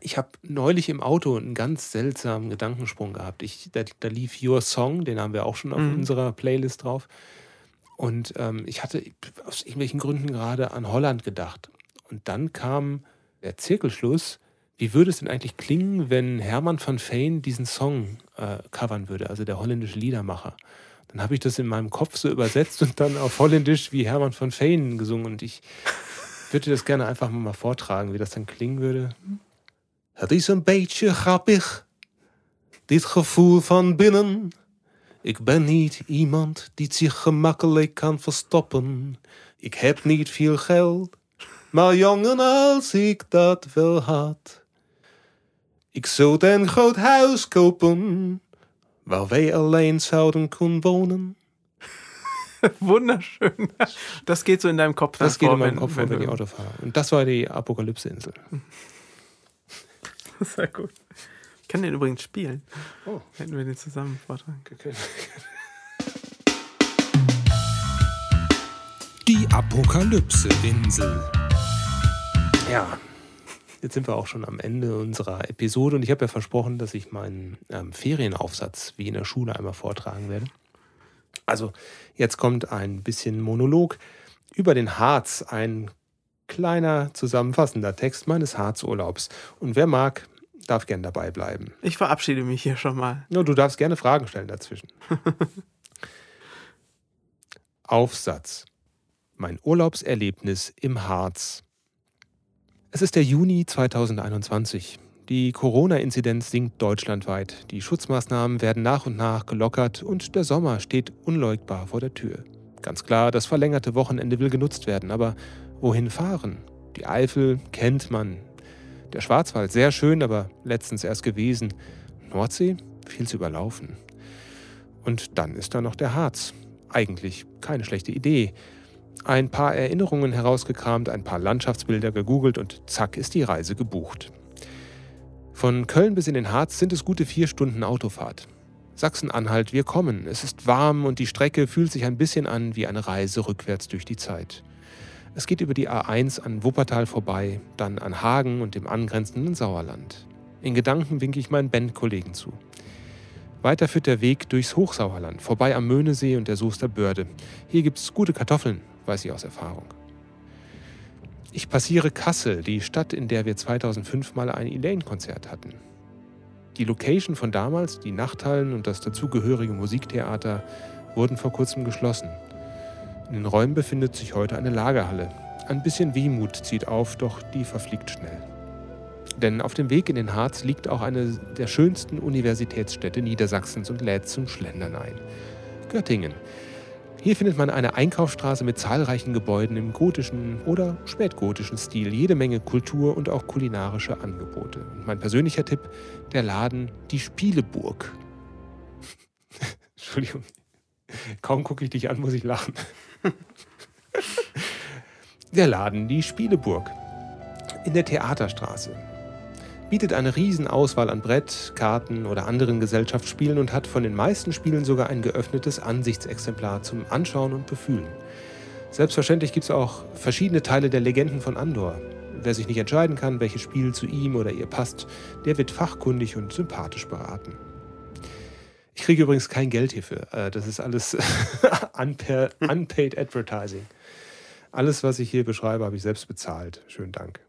Ich habe neulich im Auto einen ganz seltsamen Gedankensprung gehabt. Ich, da, da lief Your Song, den haben wir auch schon auf Mhm. unserer Playlist drauf. Und ähm, ich hatte aus irgendwelchen Gründen gerade an Holland gedacht. Und dann kam der Zirkelschluss. Wie würde es denn eigentlich klingen, wenn Hermann van Veen diesen Song äh, covern würde, also der holländische Liedermacher? Dann habe ich das in meinem Kopf so übersetzt und dann auf Holländisch wie Hermann van Veen gesungen. Und ich würde das gerne einfach mal vortragen, wie das dann klingen würde. Het is een beetje grappig, dit gevoel van binnen. Ik ben niet iemand die zich gemakkelijk kan verstoppen. Ik heb niet veel geld, maar jongen als ik dat wel had. Ik zou een groot huis kopen, waar wij alleen zouden kunnen wonen. Wunderschön. Das geht so in deinem Kopf. Das geht vor, in meinem wenn- Kopf, wenn du- ich Auto fahre. Und das war die Apokalypse-Insel. Sehr gut. Ich kann den übrigens spielen. Oh. Hätten wir den zusammen vortragen. Die Apokalypse-Insel. Ja, jetzt sind wir auch schon am Ende unserer Episode und ich habe ja versprochen, dass ich meinen ähm, Ferienaufsatz wie in der Schule einmal vortragen werde. Also, jetzt kommt ein bisschen Monolog über den Harz, ein kleiner zusammenfassender Text meines Harzurlaubs. Und wer mag, darf gern dabei bleiben. Ich verabschiede mich hier schon mal. Nur du darfst gerne Fragen stellen dazwischen. Aufsatz. Mein Urlaubserlebnis im Harz. Es ist der Juni 2021. Die Corona-Inzidenz sinkt deutschlandweit. Die Schutzmaßnahmen werden nach und nach gelockert und der Sommer steht unleugbar vor der Tür. Ganz klar, das verlängerte Wochenende will genutzt werden, aber wohin fahren? Die Eifel kennt man. Der Schwarzwald sehr schön, aber letztens erst gewesen. Nordsee viel zu überlaufen. Und dann ist da noch der Harz. Eigentlich keine schlechte Idee. Ein paar Erinnerungen herausgekramt, ein paar Landschaftsbilder gegoogelt und zack ist die Reise gebucht. Von Köln bis in den Harz sind es gute vier Stunden Autofahrt. Sachsen-Anhalt, wir kommen. Es ist warm und die Strecke fühlt sich ein bisschen an wie eine Reise rückwärts durch die Zeit. Es geht über die A1 an Wuppertal vorbei, dann an Hagen und dem angrenzenden Sauerland. In Gedanken winke ich meinen Bandkollegen zu. Weiter führt der Weg durchs Hochsauerland, vorbei am Möhnesee und der Soester Börde. Hier gibt's gute Kartoffeln, weiß ich aus Erfahrung. Ich passiere Kassel, die Stadt, in der wir 2005 mal ein Elaine-Konzert hatten. Die Location von damals, die Nachthallen und das dazugehörige Musiktheater wurden vor kurzem geschlossen. In den Räumen befindet sich heute eine Lagerhalle. Ein bisschen Wehmut zieht auf, doch die verfliegt schnell. Denn auf dem Weg in den Harz liegt auch eine der schönsten Universitätsstädte Niedersachsens und lädt zum Schlendern ein. Göttingen. Hier findet man eine Einkaufsstraße mit zahlreichen Gebäuden im gotischen oder spätgotischen Stil, jede Menge Kultur und auch kulinarische Angebote. Und mein persönlicher Tipp, der Laden Die Spieleburg. Entschuldigung. Kaum gucke ich dich an, muss ich lachen. Der Laden, die Spieleburg. In der Theaterstraße. Bietet eine Riesenauswahl an Brett, Karten oder anderen Gesellschaftsspielen und hat von den meisten Spielen sogar ein geöffnetes Ansichtsexemplar zum Anschauen und Befühlen. Selbstverständlich gibt es auch verschiedene Teile der Legenden von Andor. Wer sich nicht entscheiden kann, welches Spiel zu ihm oder ihr passt, der wird fachkundig und sympathisch beraten. Ich kriege übrigens kein Geld hierfür. Äh, Das ist alles unpa- unpaid advertising. Alles, was ich hier beschreibe, habe ich selbst bezahlt. Schönen Dank.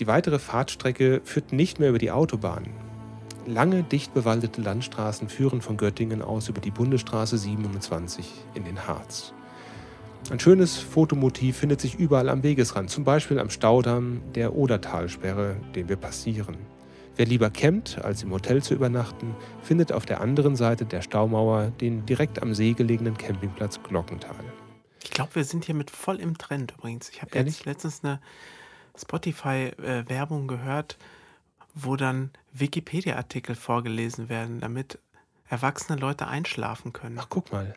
Die weitere Fahrtstrecke führt nicht mehr über die Autobahn. Lange, dicht bewaldete Landstraßen führen von Göttingen aus über die Bundesstraße 27 in den Harz. Ein schönes Fotomotiv findet sich überall am Wegesrand, zum Beispiel am Staudamm der Odertalsperre, den wir passieren. Wer lieber campt, als im Hotel zu übernachten, findet auf der anderen Seite der Staumauer den direkt am See gelegenen Campingplatz Glockental. Ich glaube, wir sind hier mit voll im Trend übrigens. Ich habe letztens eine Spotify-Werbung gehört, wo dann Wikipedia-Artikel vorgelesen werden, damit erwachsene Leute einschlafen können. Ach, guck mal.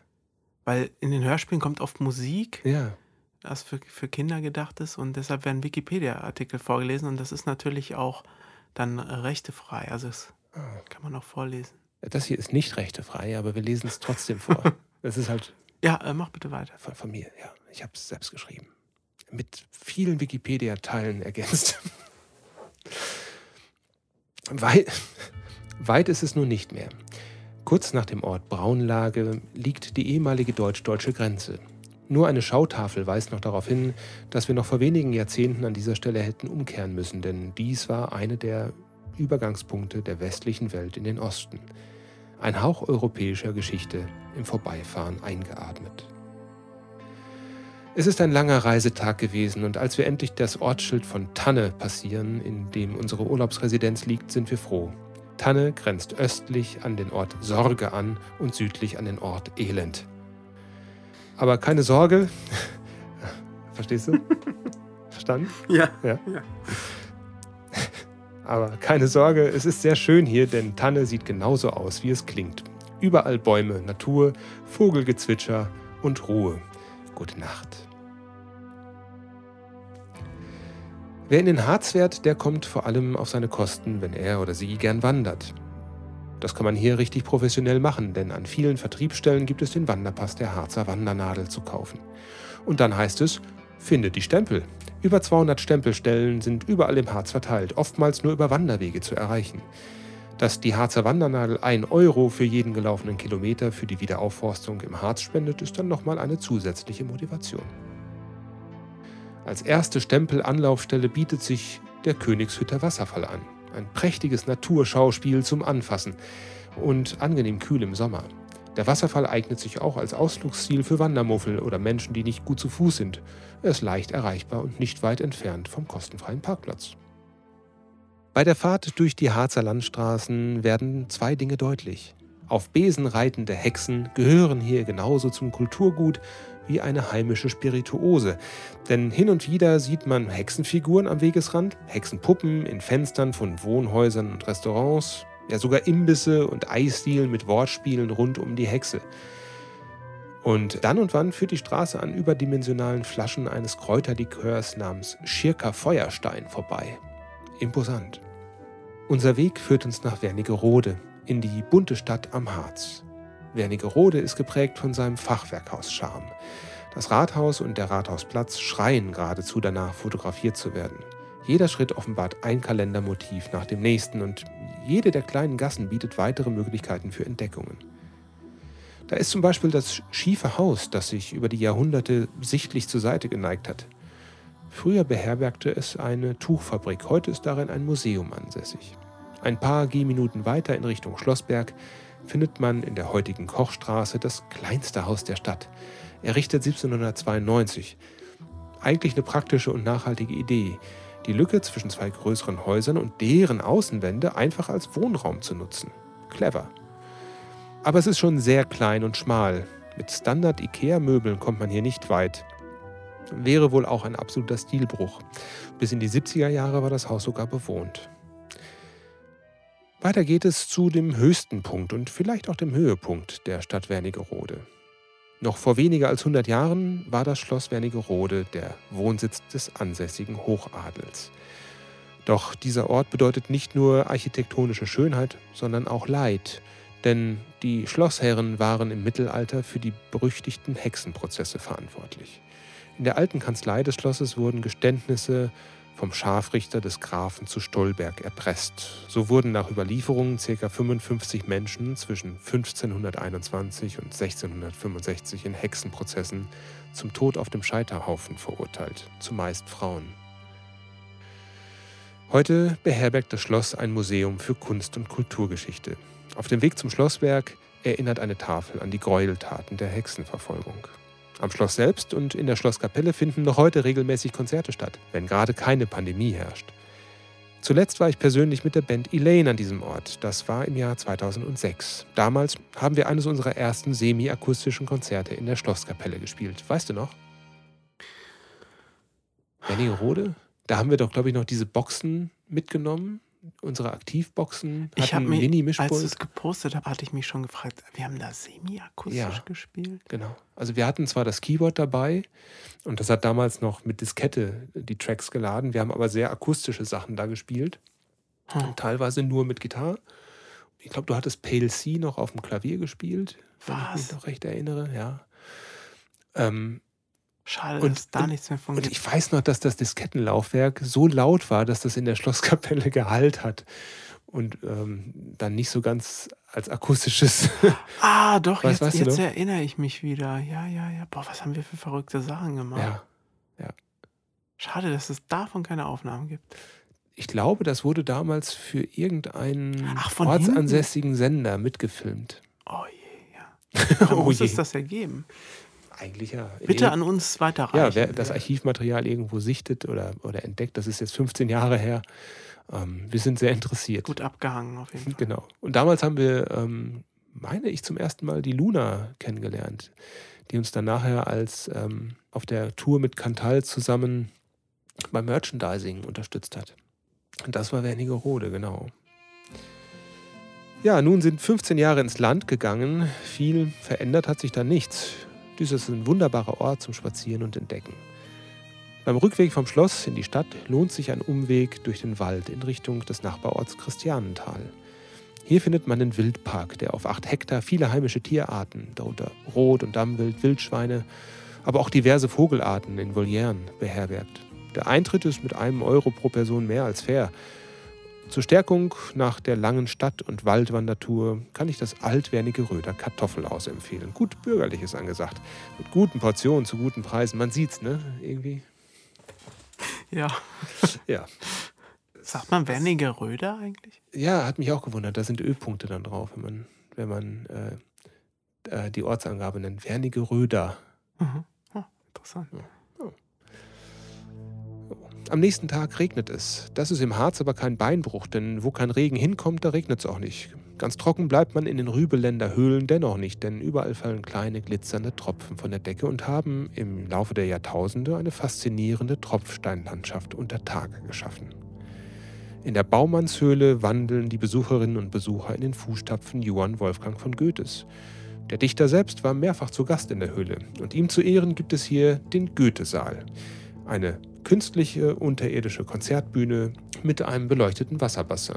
Weil in den Hörspielen kommt oft Musik, Ja. das für, für Kinder gedacht ist und deshalb werden Wikipedia-Artikel vorgelesen und das ist natürlich auch dann äh, rechtefrei. Also das Ah. kann man auch vorlesen. Das hier ist nicht rechtefrei, aber wir lesen es trotzdem vor. Das ist halt Ja, äh, mach bitte weiter. von, von mir, ja. Ich habe es selbst geschrieben. Mit vielen Wikipedia-Teilen ergänzt. Weit, weit ist es nun nicht mehr. Kurz nach dem Ort Braunlage liegt die ehemalige deutsch-deutsche Grenze. Nur eine Schautafel weist noch darauf hin, dass wir noch vor wenigen Jahrzehnten an dieser Stelle hätten umkehren müssen, denn dies war eine der Übergangspunkte der westlichen Welt in den Osten. Ein Hauch europäischer Geschichte im Vorbeifahren eingeatmet. Es ist ein langer Reisetag gewesen und als wir endlich das Ortsschild von Tanne passieren, in dem unsere Urlaubsresidenz liegt, sind wir froh. Tanne grenzt östlich an den Ort Sorge an und südlich an den Ort Elend. Aber keine Sorge. Verstehst du? Verstanden? Ja. Ja. Ja. Aber keine Sorge, es ist sehr schön hier, denn Tanne sieht genauso aus, wie es klingt. Überall Bäume, Natur, Vogelgezwitscher und Ruhe. Gute Nacht. Wer in den Harz fährt, der kommt vor allem auf seine Kosten, wenn er oder sie gern wandert. Das kann man hier richtig professionell machen, denn an vielen Vertriebsstellen gibt es den Wanderpass der Harzer Wandernadel zu kaufen. Und dann heißt es, finde die Stempel. Über 200 Stempelstellen sind überall im Harz verteilt, oftmals nur über Wanderwege zu erreichen. Dass die Harzer Wandernadel 1 Euro für jeden gelaufenen Kilometer für die Wiederaufforstung im Harz spendet, ist dann nochmal eine zusätzliche Motivation. Als erste Stempelanlaufstelle bietet sich der Königshütter Wasserfall an. Ein prächtiges Naturschauspiel zum Anfassen und angenehm kühl im Sommer. Der Wasserfall eignet sich auch als Ausflugsziel für Wandermuffel oder Menschen, die nicht gut zu Fuß sind. Er ist leicht erreichbar und nicht weit entfernt vom kostenfreien Parkplatz. Bei der Fahrt durch die Harzer Landstraßen werden zwei Dinge deutlich. Auf Besen reitende Hexen gehören hier genauso zum Kulturgut wie eine heimische Spirituose. Denn hin und wieder sieht man Hexenfiguren am Wegesrand, Hexenpuppen in Fenstern von Wohnhäusern und Restaurants, ja sogar Imbisse und Eisdielen mit Wortspielen rund um die Hexe. Und dann und wann führt die Straße an überdimensionalen Flaschen eines Kräuterlikörs namens Schirker Feuerstein vorbei. Imposant. Unser Weg führt uns nach Wernigerode, in die bunte Stadt am Harz. Wernigerode ist geprägt von seinem Fachwerkhaus-Charme. Das Rathaus und der Rathausplatz schreien geradezu danach, fotografiert zu werden. Jeder Schritt offenbart ein Kalendermotiv nach dem nächsten und jede der kleinen Gassen bietet weitere Möglichkeiten für Entdeckungen. Da ist zum Beispiel das schiefe Haus, das sich über die Jahrhunderte sichtlich zur Seite geneigt hat. Früher beherbergte es eine Tuchfabrik, heute ist darin ein Museum ansässig. Ein paar Gehminuten weiter in Richtung Schlossberg findet man in der heutigen Kochstraße das kleinste Haus der Stadt, errichtet 1792. Eigentlich eine praktische und nachhaltige Idee, die Lücke zwischen zwei größeren Häusern und deren Außenwände einfach als Wohnraum zu nutzen. Clever. Aber es ist schon sehr klein und schmal. Mit Standard-IKEA-Möbeln kommt man hier nicht weit. Wäre wohl auch ein absoluter Stilbruch. Bis in die 70er Jahre war das Haus sogar bewohnt. Weiter geht es zu dem höchsten Punkt und vielleicht auch dem Höhepunkt der Stadt Wernigerode. Noch vor weniger als 100 Jahren war das Schloss Wernigerode der Wohnsitz des ansässigen Hochadels. Doch dieser Ort bedeutet nicht nur architektonische Schönheit, sondern auch Leid, denn die Schlossherren waren im Mittelalter für die berüchtigten Hexenprozesse verantwortlich. In der alten Kanzlei des Schlosses wurden Geständnisse vom Scharfrichter des Grafen zu Stolberg erpresst. So wurden nach Überlieferungen ca. 55 Menschen zwischen 1521 und 1665 in Hexenprozessen zum Tod auf dem Scheiterhaufen verurteilt, zumeist Frauen. Heute beherbergt das Schloss ein Museum für Kunst- und Kulturgeschichte. Auf dem Weg zum Schlossberg erinnert eine Tafel an die Gräueltaten der Hexenverfolgung. Am Schloss selbst und in der Schlosskapelle finden noch heute regelmäßig Konzerte statt, wenn gerade keine Pandemie herrscht. Zuletzt war ich persönlich mit der Band Elaine an diesem Ort. Das war im Jahr 2006. Damals haben wir eines unserer ersten semi-akustischen Konzerte in der Schlosskapelle gespielt. Weißt du noch? Wernigerode? Da haben wir doch, glaube ich, noch diese Boxen mitgenommen unsere Aktivboxen Ich habe hatten mich, als du Mini-Mischpult. es gepostet habe, hatte ich mich schon gefragt, wir haben da semi-akustisch Ja. gespielt. Genau. Also wir hatten zwar das Keyboard dabei und das hat damals noch mit Diskette die Tracks geladen. Wir haben aber sehr akustische Sachen da gespielt. Hm. Teilweise nur mit Gitarre. Ich glaube, du hattest Pale C noch auf dem Klavier gespielt, wenn ich Was? mich noch recht erinnere, ja. Ähm, Schade, Und- dass da und- nichts mehr von und ich weiß noch, dass das Diskettenlaufwerk so laut war, dass das in der Schlosskapelle Gehalt hat und ähm, dann nicht so ganz als akustisches. Ah, doch, Was, jetzt, weißt du jetzt erinnere ich mich wieder. Ja, ja, ja. Boah, was haben wir für verrückte Sachen gemacht. ja. Schade, dass es davon keine Aufnahmen gibt. Ich glaube, das wurde damals für irgendeinen Ach, ortsansässigen Sender mitgefilmt. Oh je, ja. Da Oh muss je. es das ja geben. Eigentlich ja. Bitte irgend- an uns weiterreichen. Ja, wer das Archivmaterial irgendwo sichtet oder, oder entdeckt, das ist jetzt 15 Jahre her. Ähm, wir sind sehr interessiert. Gut abgehangen auf jeden Fall. Genau. Und damals haben wir, ähm, meine ich, zum ersten Mal die Luna kennengelernt, die uns dann nachher als ähm, auf der Tour mit Cantal zusammen beim Merchandising unterstützt hat. Und das war Wernigerode, genau. Ja, nun sind 15 Jahre ins Land gegangen. Viel verändert hat sich da nichts. Dies ist ein wunderbarer Ort zum Spazieren und Entdecken. Beim Rückweg vom Schloss in die Stadt lohnt sich ein Umweg durch den Wald in Richtung des Nachbarorts Christianenthal. Hier findet man den Wildpark, der auf acht Hektar viele heimische Tierarten, darunter Rot- und Dammwild, Wildschweine, aber auch diverse Vogelarten in Volieren beherbergt. Der Eintritt ist mit einem Euro pro Person mehr als fair. Zur Stärkung nach der langen Stadt- und Waldwandertour kann ich das altwernige Röder Kartoffelhaus empfehlen. Gut bürgerliches angesagt. Mit guten Portionen zu guten Preisen. Man sieht's, ne? Irgendwie. Ja. Ja. Sagt man Werniger Röder eigentlich? Ja, hat mich auch gewundert. Da sind Ö-Punkte dann drauf, wenn man, wenn man äh, äh, die Ortsangabe nennt. Wernige Röder. Mhm. Oh, interessant. Am nächsten Tag regnet es. Das ist im Harz aber kein Beinbruch, denn wo kein Regen hinkommt, da regnet es auch nicht. Ganz trocken bleibt man in den Rübeländer Höhlen dennoch nicht, denn überall fallen kleine glitzernde Tropfen von der Decke und haben im Laufe der Jahrtausende eine faszinierende Tropfsteinlandschaft unter Tage geschaffen. In der Baumannshöhle wandeln die Besucherinnen und Besucher in den Fußstapfen Johann Wolfgang von Goethes. Der Dichter selbst war mehrfach zu Gast in der Höhle und ihm zu Ehren gibt es hier den Goethesaal. Eine künstliche unterirdische Konzertbühne mit einem beleuchteten Wasserbassin.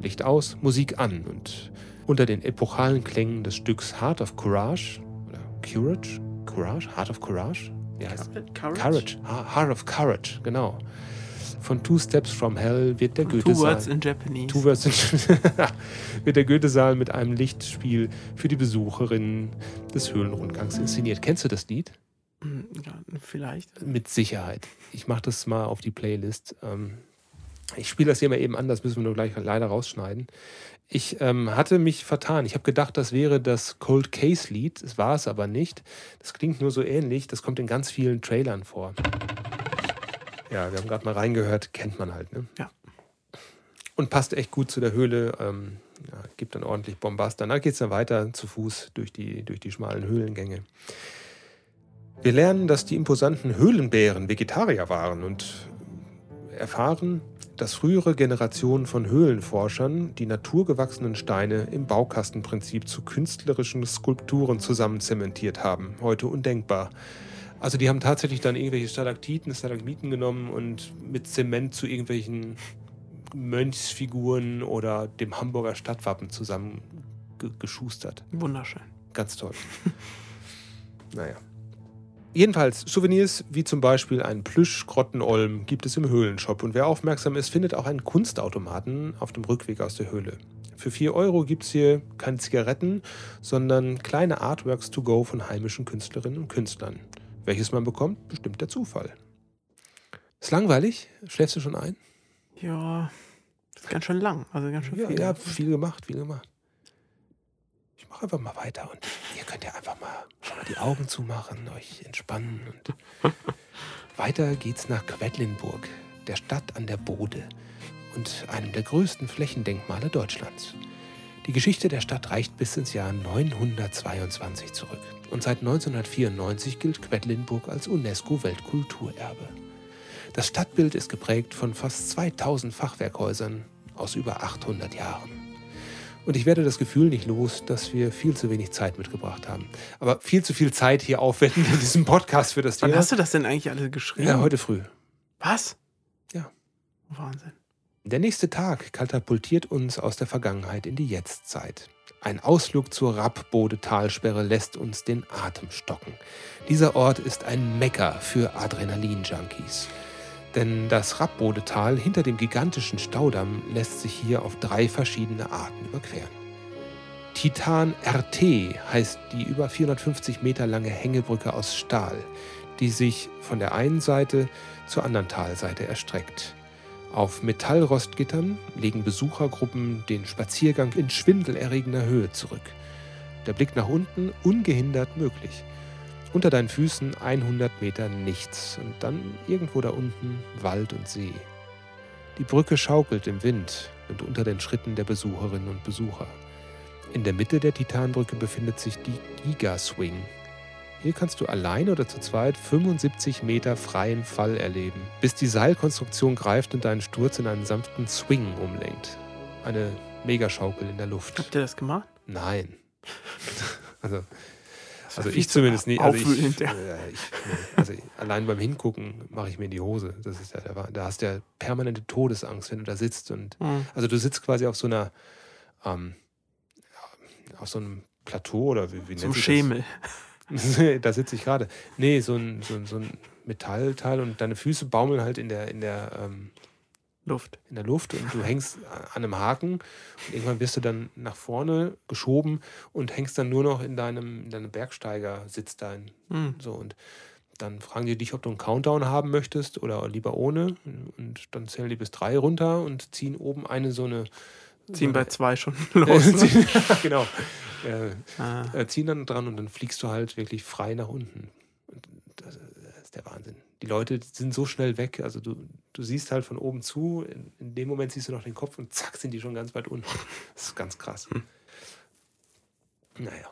Licht aus, Musik an und unter den epochalen Klängen des Stücks Heart of Courage oder Courage? Courage? Heart of Courage? Wie heißt Courage? Courage. Heart of Courage, genau. Von Two Steps from Hell wird der Two Goethesaal. words in Japanese. Two Words in- wird der Goethesaal mit einem Lichtspiel für die Besucherinnen des Höhlenrundgangs inszeniert. Kennst du das Lied? Ja, vielleicht. Mit Sicherheit. Ich mache das mal auf die Playlist. Ähm, ich spiele das hier mal eben an, das müssen wir nur gleich leider rausschneiden. Ich ähm, hatte mich vertan. Ich habe gedacht, das wäre das Cold Case Lied. Das war es aber nicht. Das klingt nur so ähnlich. Das kommt in ganz vielen Trailern vor. Ja, wir haben gerade mal reingehört. Kennt man halt, ne? Ja. Und passt echt gut zu der Höhle. Ähm, ja, gibt dann ordentlich Bombast. Danach geht es dann weiter zu Fuß durch die, durch die schmalen Höhlengänge. Wir lernen, dass die imposanten Höhlenbären Vegetarier waren und erfahren, dass frühere Generationen von Höhlenforschern die naturgewachsenen Steine im Baukastenprinzip zu künstlerischen Skulpturen zusammenzementiert haben. Heute undenkbar. Also die haben tatsächlich dann irgendwelche Stalaktiten, Stalagmiten genommen und mit Zement zu irgendwelchen Mönchsfiguren oder dem Hamburger Stadtwappen zusammengeschustert. Wunderschön. Ganz toll. naja. Jedenfalls, Souvenirs wie zum Beispiel einen Plüsch-Grottenolm gibt es im Höhlenshop. Und wer aufmerksam ist, findet auch einen Kunstautomaten auf dem Rückweg aus der Höhle. Für 4 Euro gibt es hier keine Zigaretten, sondern kleine Artworks to go von heimischen Künstlerinnen und Künstlern. Welches man bekommt, bestimmt der Zufall. Ist langweilig? Schläfst du schon ein? Ja, ist ganz schön lang. Also ganz schön Ja, viel. ja, viel gemacht, viel gemacht. Ich mache einfach mal weiter und ihr könnt ja einfach mal die Augen zumachen, euch entspannen und weiter geht's nach Quedlinburg, der Stadt an der Bode und einem der größten Flächendenkmale Deutschlands. Die Geschichte der Stadt reicht bis ins Jahr 922 zurück und seit 1994 gilt Quedlinburg als UNESCO-Weltkulturerbe. Das Stadtbild ist geprägt von fast 2000 Fachwerkhäusern aus über 800 Jahren. Und ich werde das Gefühl nicht los, dass wir viel zu wenig Zeit mitgebracht haben. Aber viel zu viel Zeit hier aufwenden in diesem Podcast für das Wann Thema. hast du das denn eigentlich alle geschrieben? Ja, heute früh. Was? Ja. Wahnsinn. Der nächste Tag katapultiert uns aus der Vergangenheit in die Jetztzeit. Ein Ausflug zur Rappbode-Talsperre lässt uns den Atem stocken. Dieser Ort ist ein Mecker für Adrenalin-Junkies. Denn das Rappbodetal hinter dem gigantischen Staudamm lässt sich hier auf drei verschiedene Arten überqueren. Titan RT heißt die über 450 Meter lange Hängebrücke aus Stahl, die sich von der einen Seite zur anderen Talseite erstreckt. Auf Metallrostgittern legen Besuchergruppen den Spaziergang in schwindelerregender Höhe zurück. Der Blick nach unten ungehindert möglich. Unter deinen Füßen 100 Meter nichts und dann irgendwo da unten Wald und See. Die Brücke schaukelt im Wind und unter den Schritten der Besucherinnen und Besucher. In der Mitte der Titanbrücke befindet sich die Giga Swing. Hier kannst du allein oder zu zweit 75 Meter freien Fall erleben, bis die Seilkonstruktion greift und deinen Sturz in einen sanften Swing umlenkt. Eine Megaschaukel in der Luft. Habt ihr das gemacht? Nein. Also, also viel ich zu zumindest nicht. Also, ich, aufwühlend, ja. äh, ich, also allein beim Hingucken mache ich mir in die Hose. Das ist ja der, da hast du ja permanente Todesangst, wenn du da sitzt und Hm. also du sitzt quasi auf so einer ähm, auf so einem Plateau oder wie, wie Zum nennt sich Schemel. da sitze ich gerade. Nee, so ein, so, ein, so ein Metallteil und deine Füße baumeln halt in der in der ähm, Luft. in der Luft und du hängst an einem Haken und irgendwann wirst du dann nach vorne geschoben und hängst dann nur noch in deinem, in deinem Bergsteigersitz da. In, Hm. so und dann fragen die dich, ob du einen Countdown haben möchtest oder lieber ohne. Und dann zählen die bis drei runter und ziehen oben eine so eine. Ziehen bei zwei schon los. Ne? genau. Äh, Ah. äh, ziehen dann dran und dann fliegst du halt wirklich frei nach unten. Das ist der Wahnsinn. Die Leute sind so schnell weg. Also du, du siehst halt von oben zu, in, in dem Moment siehst du noch den Kopf und zack sind die schon ganz weit unten. Das ist ganz krass. Naja.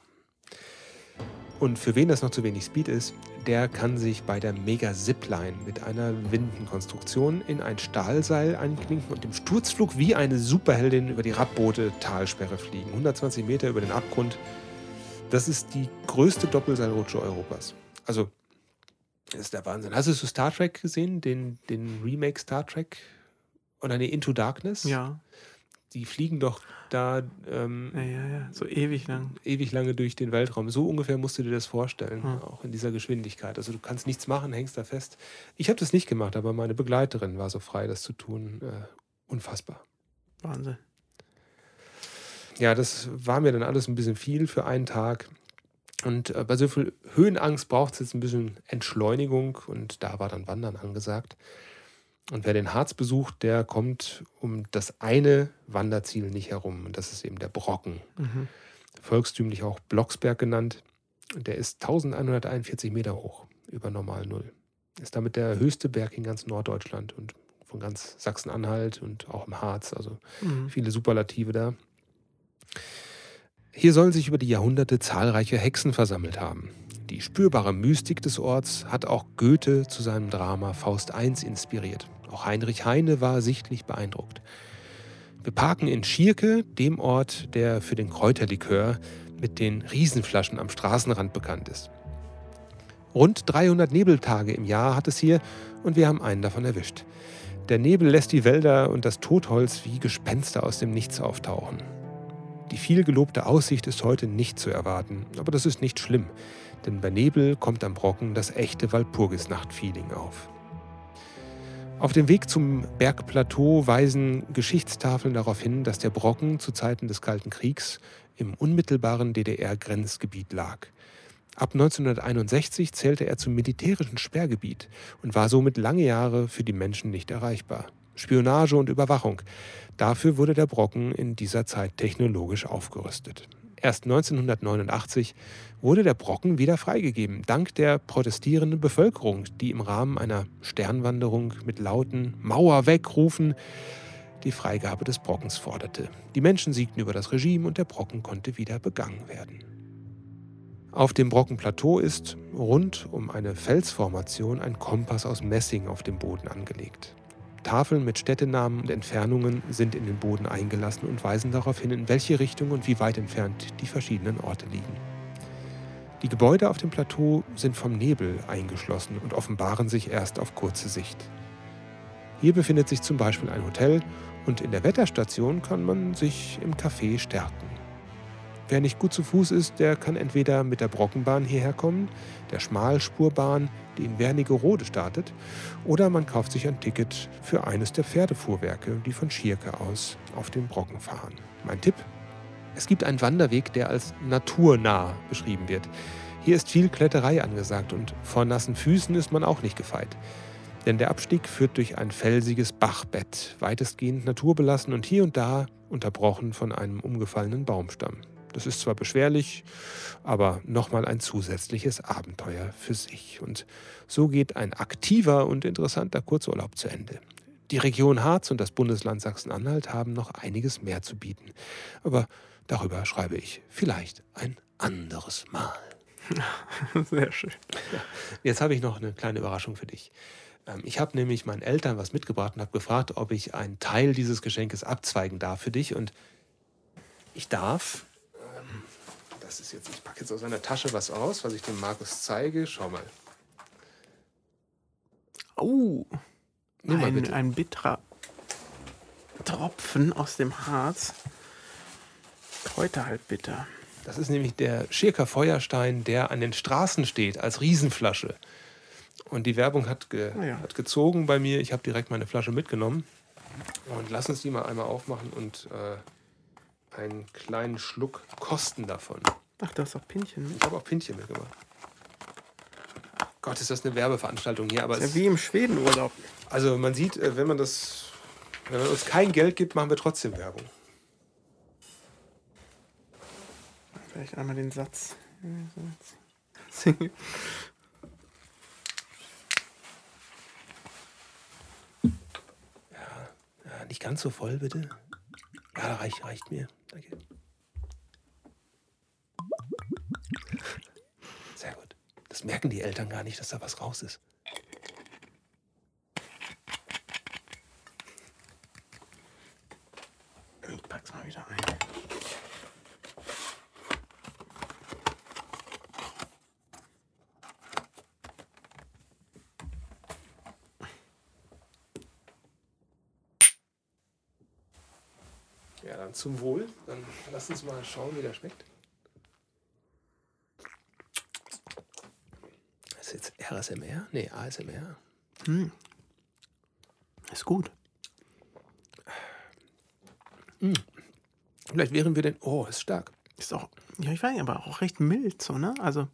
Und für wen das noch zu wenig Speed ist, der kann sich bei der Mega Zipline mit einer Windenkonstruktion in ein Stahlseil einklinken und im Sturzflug wie eine Superheldin über die Rappboote Talsperre fliegen. 120 Meter über den Abgrund. Das ist die größte Doppelseilrutsche Europas. Also, das ist der Wahnsinn. Hast du Star Trek gesehen? Den, den Remake Star Trek? Oder nee, Into Darkness? Ja. Die fliegen doch da ähm, ja, ja, ja. So ewig lang. ewig lange durch den Weltraum. So ungefähr musst du dir das vorstellen, Hm. auch in dieser Geschwindigkeit. Also du kannst nichts machen, hängst da fest. Ich habe das nicht gemacht, aber meine Begleiterin war so frei, das zu tun. Äh, unfassbar. Wahnsinn. Ja, das war mir dann alles ein bisschen viel für einen Tag. Und äh, bei so viel Höhenangst braucht es jetzt ein bisschen Entschleunigung und da war dann Wandern angesagt. Und wer den Harz besucht, der kommt um das eine Wanderziel nicht herum. Und das ist eben der Brocken. Mhm. volkstümlich auch Blocksberg genannt. Und der ist 1141 Meter hoch, über normal Null. Ist damit der höchste Berg in ganz Norddeutschland und von ganz Sachsen-Anhalt und auch im Harz. Also Mhm. viele Superlative da. Hier sollen sich über die Jahrhunderte zahlreiche Hexen versammelt haben. Die spürbare Mystik des Orts hat auch Goethe zu seinem Drama Faust I inspiriert. Auch Heinrich Heine war sichtlich beeindruckt. Wir parken in Schierke, dem Ort, der für den Kräuterlikör mit den Riesenflaschen am Straßenrand bekannt ist. Rund 300 Nebeltage im Jahr hat es hier und wir haben einen davon erwischt. Der Nebel lässt die Wälder und das Totholz wie Gespenster aus dem Nichts auftauchen. Die viel gelobte Aussicht ist heute nicht zu erwarten, aber das ist nicht schlimm, denn bei Nebel kommt am Brocken das echte Walpurgisnacht-Feeling auf. Auf dem Weg zum Bergplateau weisen Geschichtstafeln darauf hin, dass der Brocken zu Zeiten des Kalten Kriegs im unmittelbaren DDR-Grenzgebiet lag. Ab 1961 zählte er zum militärischen Sperrgebiet und war somit lange Jahre für die Menschen nicht erreichbar. Spionage und Überwachung. Dafür wurde der Brocken in dieser Zeit technologisch aufgerüstet. Erst 1989 wurde der Brocken wieder freigegeben, dank der protestierenden Bevölkerung, die im Rahmen einer Sternwanderung mit lauten Mauer wegrufen die Freigabe des Brockens forderte. Die Menschen siegten über das Regime und der Brocken konnte wieder begangen werden. Auf dem Brockenplateau ist rund um eine Felsformation ein Kompass aus Messing auf dem Boden angelegt. Tafeln mit Städtenamen und Entfernungen sind in den Boden eingelassen und weisen darauf hin, in welche Richtung und wie weit entfernt die verschiedenen Orte liegen. Die Gebäude auf dem Plateau sind vom Nebel eingeschlossen und offenbaren sich erst auf kurze Sicht. Hier befindet sich zum Beispiel ein Hotel und in der Wetterstation kann man sich im Café stärken. Wer nicht gut zu Fuß ist, der kann entweder mit der Brockenbahn hierher kommen, der Schmalspurbahn, die in Wernigerode startet, oder man kauft sich ein Ticket für eines der Pferdefuhrwerke, die von Schierke aus auf den Brocken fahren. Mein Tipp? Es gibt einen Wanderweg, der als naturnah beschrieben wird. Hier ist viel Kletterei angesagt und vor nassen Füßen ist man auch nicht gefeit. Denn der Abstieg führt durch ein felsiges Bachbett, weitestgehend naturbelassen und hier und da unterbrochen von einem umgefallenen Baumstamm. Das ist zwar beschwerlich, aber nochmal ein zusätzliches Abenteuer für sich. Und so geht ein aktiver und interessanter Kurzurlaub zu Ende. Die Region Harz und das Bundesland Sachsen-Anhalt haben noch einiges mehr zu bieten. Aber darüber schreibe ich vielleicht ein anderes Mal. Sehr schön. Jetzt habe ich noch eine kleine Überraschung für dich. Ähm, Ich habe nämlich meinen Eltern was mitgebracht und habe gefragt, ob ich einen Teil dieses Geschenkes abzweigen darf für dich. Und ich darf. Das ist jetzt, ich packe jetzt aus einer Tasche was aus, was ich dem Markus zeige. Schau mal. Oh, Nimm mal ein, bitte. ein bitterer Tropfen aus dem Harz. Kräuter halt bitter. Das ist nämlich der Schirker Feuerstein, der an den Straßen steht als Riesenflasche. Und die Werbung hat, ge Ah ja. hat gezogen bei mir. Ich habe direkt meine Flasche mitgenommen. Und lass uns die mal einmal aufmachen und äh, einen kleinen Schluck kosten davon. Ach, da ist auch Pinchen mit. Ich habe auch Pintchen mitgebracht. Gott, ist das eine Werbeveranstaltung hier. Aber Ist ja wie im Schwedenurlaub. also man sieht, äh, wenn man das, wenn man uns kein Geld gibt, machen wir trotzdem Werbung. Vielleicht einmal den Satz. Singen. Ja, nicht ganz so voll, bitte. Ja, reicht, reicht mir. Danke. Sehr gut. Das merken die Eltern gar nicht, dass da was raus ist. Ich pack's mal wieder ein. Ja, dann zum Wohl. Dann lass uns mal schauen, wie der schmeckt. Das ist jetzt RSMR? Nee, ASMR. Ist gut. Vielleicht wären wir denn. Oh, ist stark. Ist auch, ja, ich weiß nicht, aber auch recht mild so, ne? Also,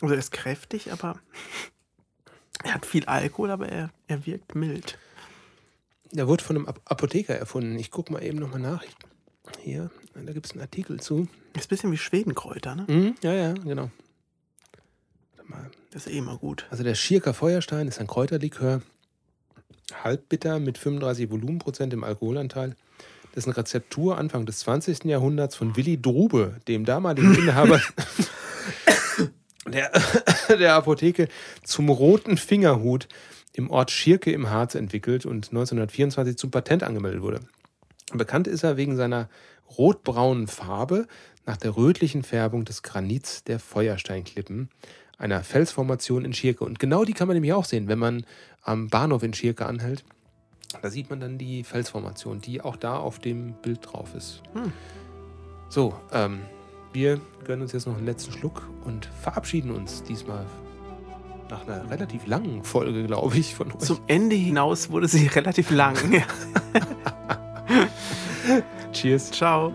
also er ist kräftig, aber er hat viel Alkohol, aber er, er wirkt mild. Der wurde von einem Ap- Apotheker erfunden. Ich gucke mal eben nochmal nach. Hier, da gibt es einen Artikel zu. Ist ein bisschen wie Schwedenkräuter, ne? Mhm, ja, ja, genau. Das ist eh immer gut. Also der Schierker Feuerstein ist ein Kräuterlikör, halbbitter mit 35 Volumenprozent im Alkoholanteil. Dessen Rezeptur Anfang des 20. Jahrhunderts von Willi Drube, dem damaligen Inhaber der, der Apotheke, zum roten Fingerhut im Ort Schirke im Harz entwickelt und 1924 zum Patent angemeldet wurde. Bekannt ist er wegen seiner rotbraunen Farbe nach der rötlichen Färbung des Granits der Feuersteinklippen, einer Felsformation in Schirke. Und genau die kann man nämlich auch sehen, wenn man am Bahnhof in Schirke anhält. Da sieht man dann die Felsformation, die auch da auf dem Bild drauf ist. Hm. So, ähm, wir gönnen uns jetzt noch einen letzten Schluck und verabschieden uns diesmal nach einer relativ langen Folge, glaube ich, von euch. Zum Ende hinaus wurde sie relativ lang. Cheers. Ciao.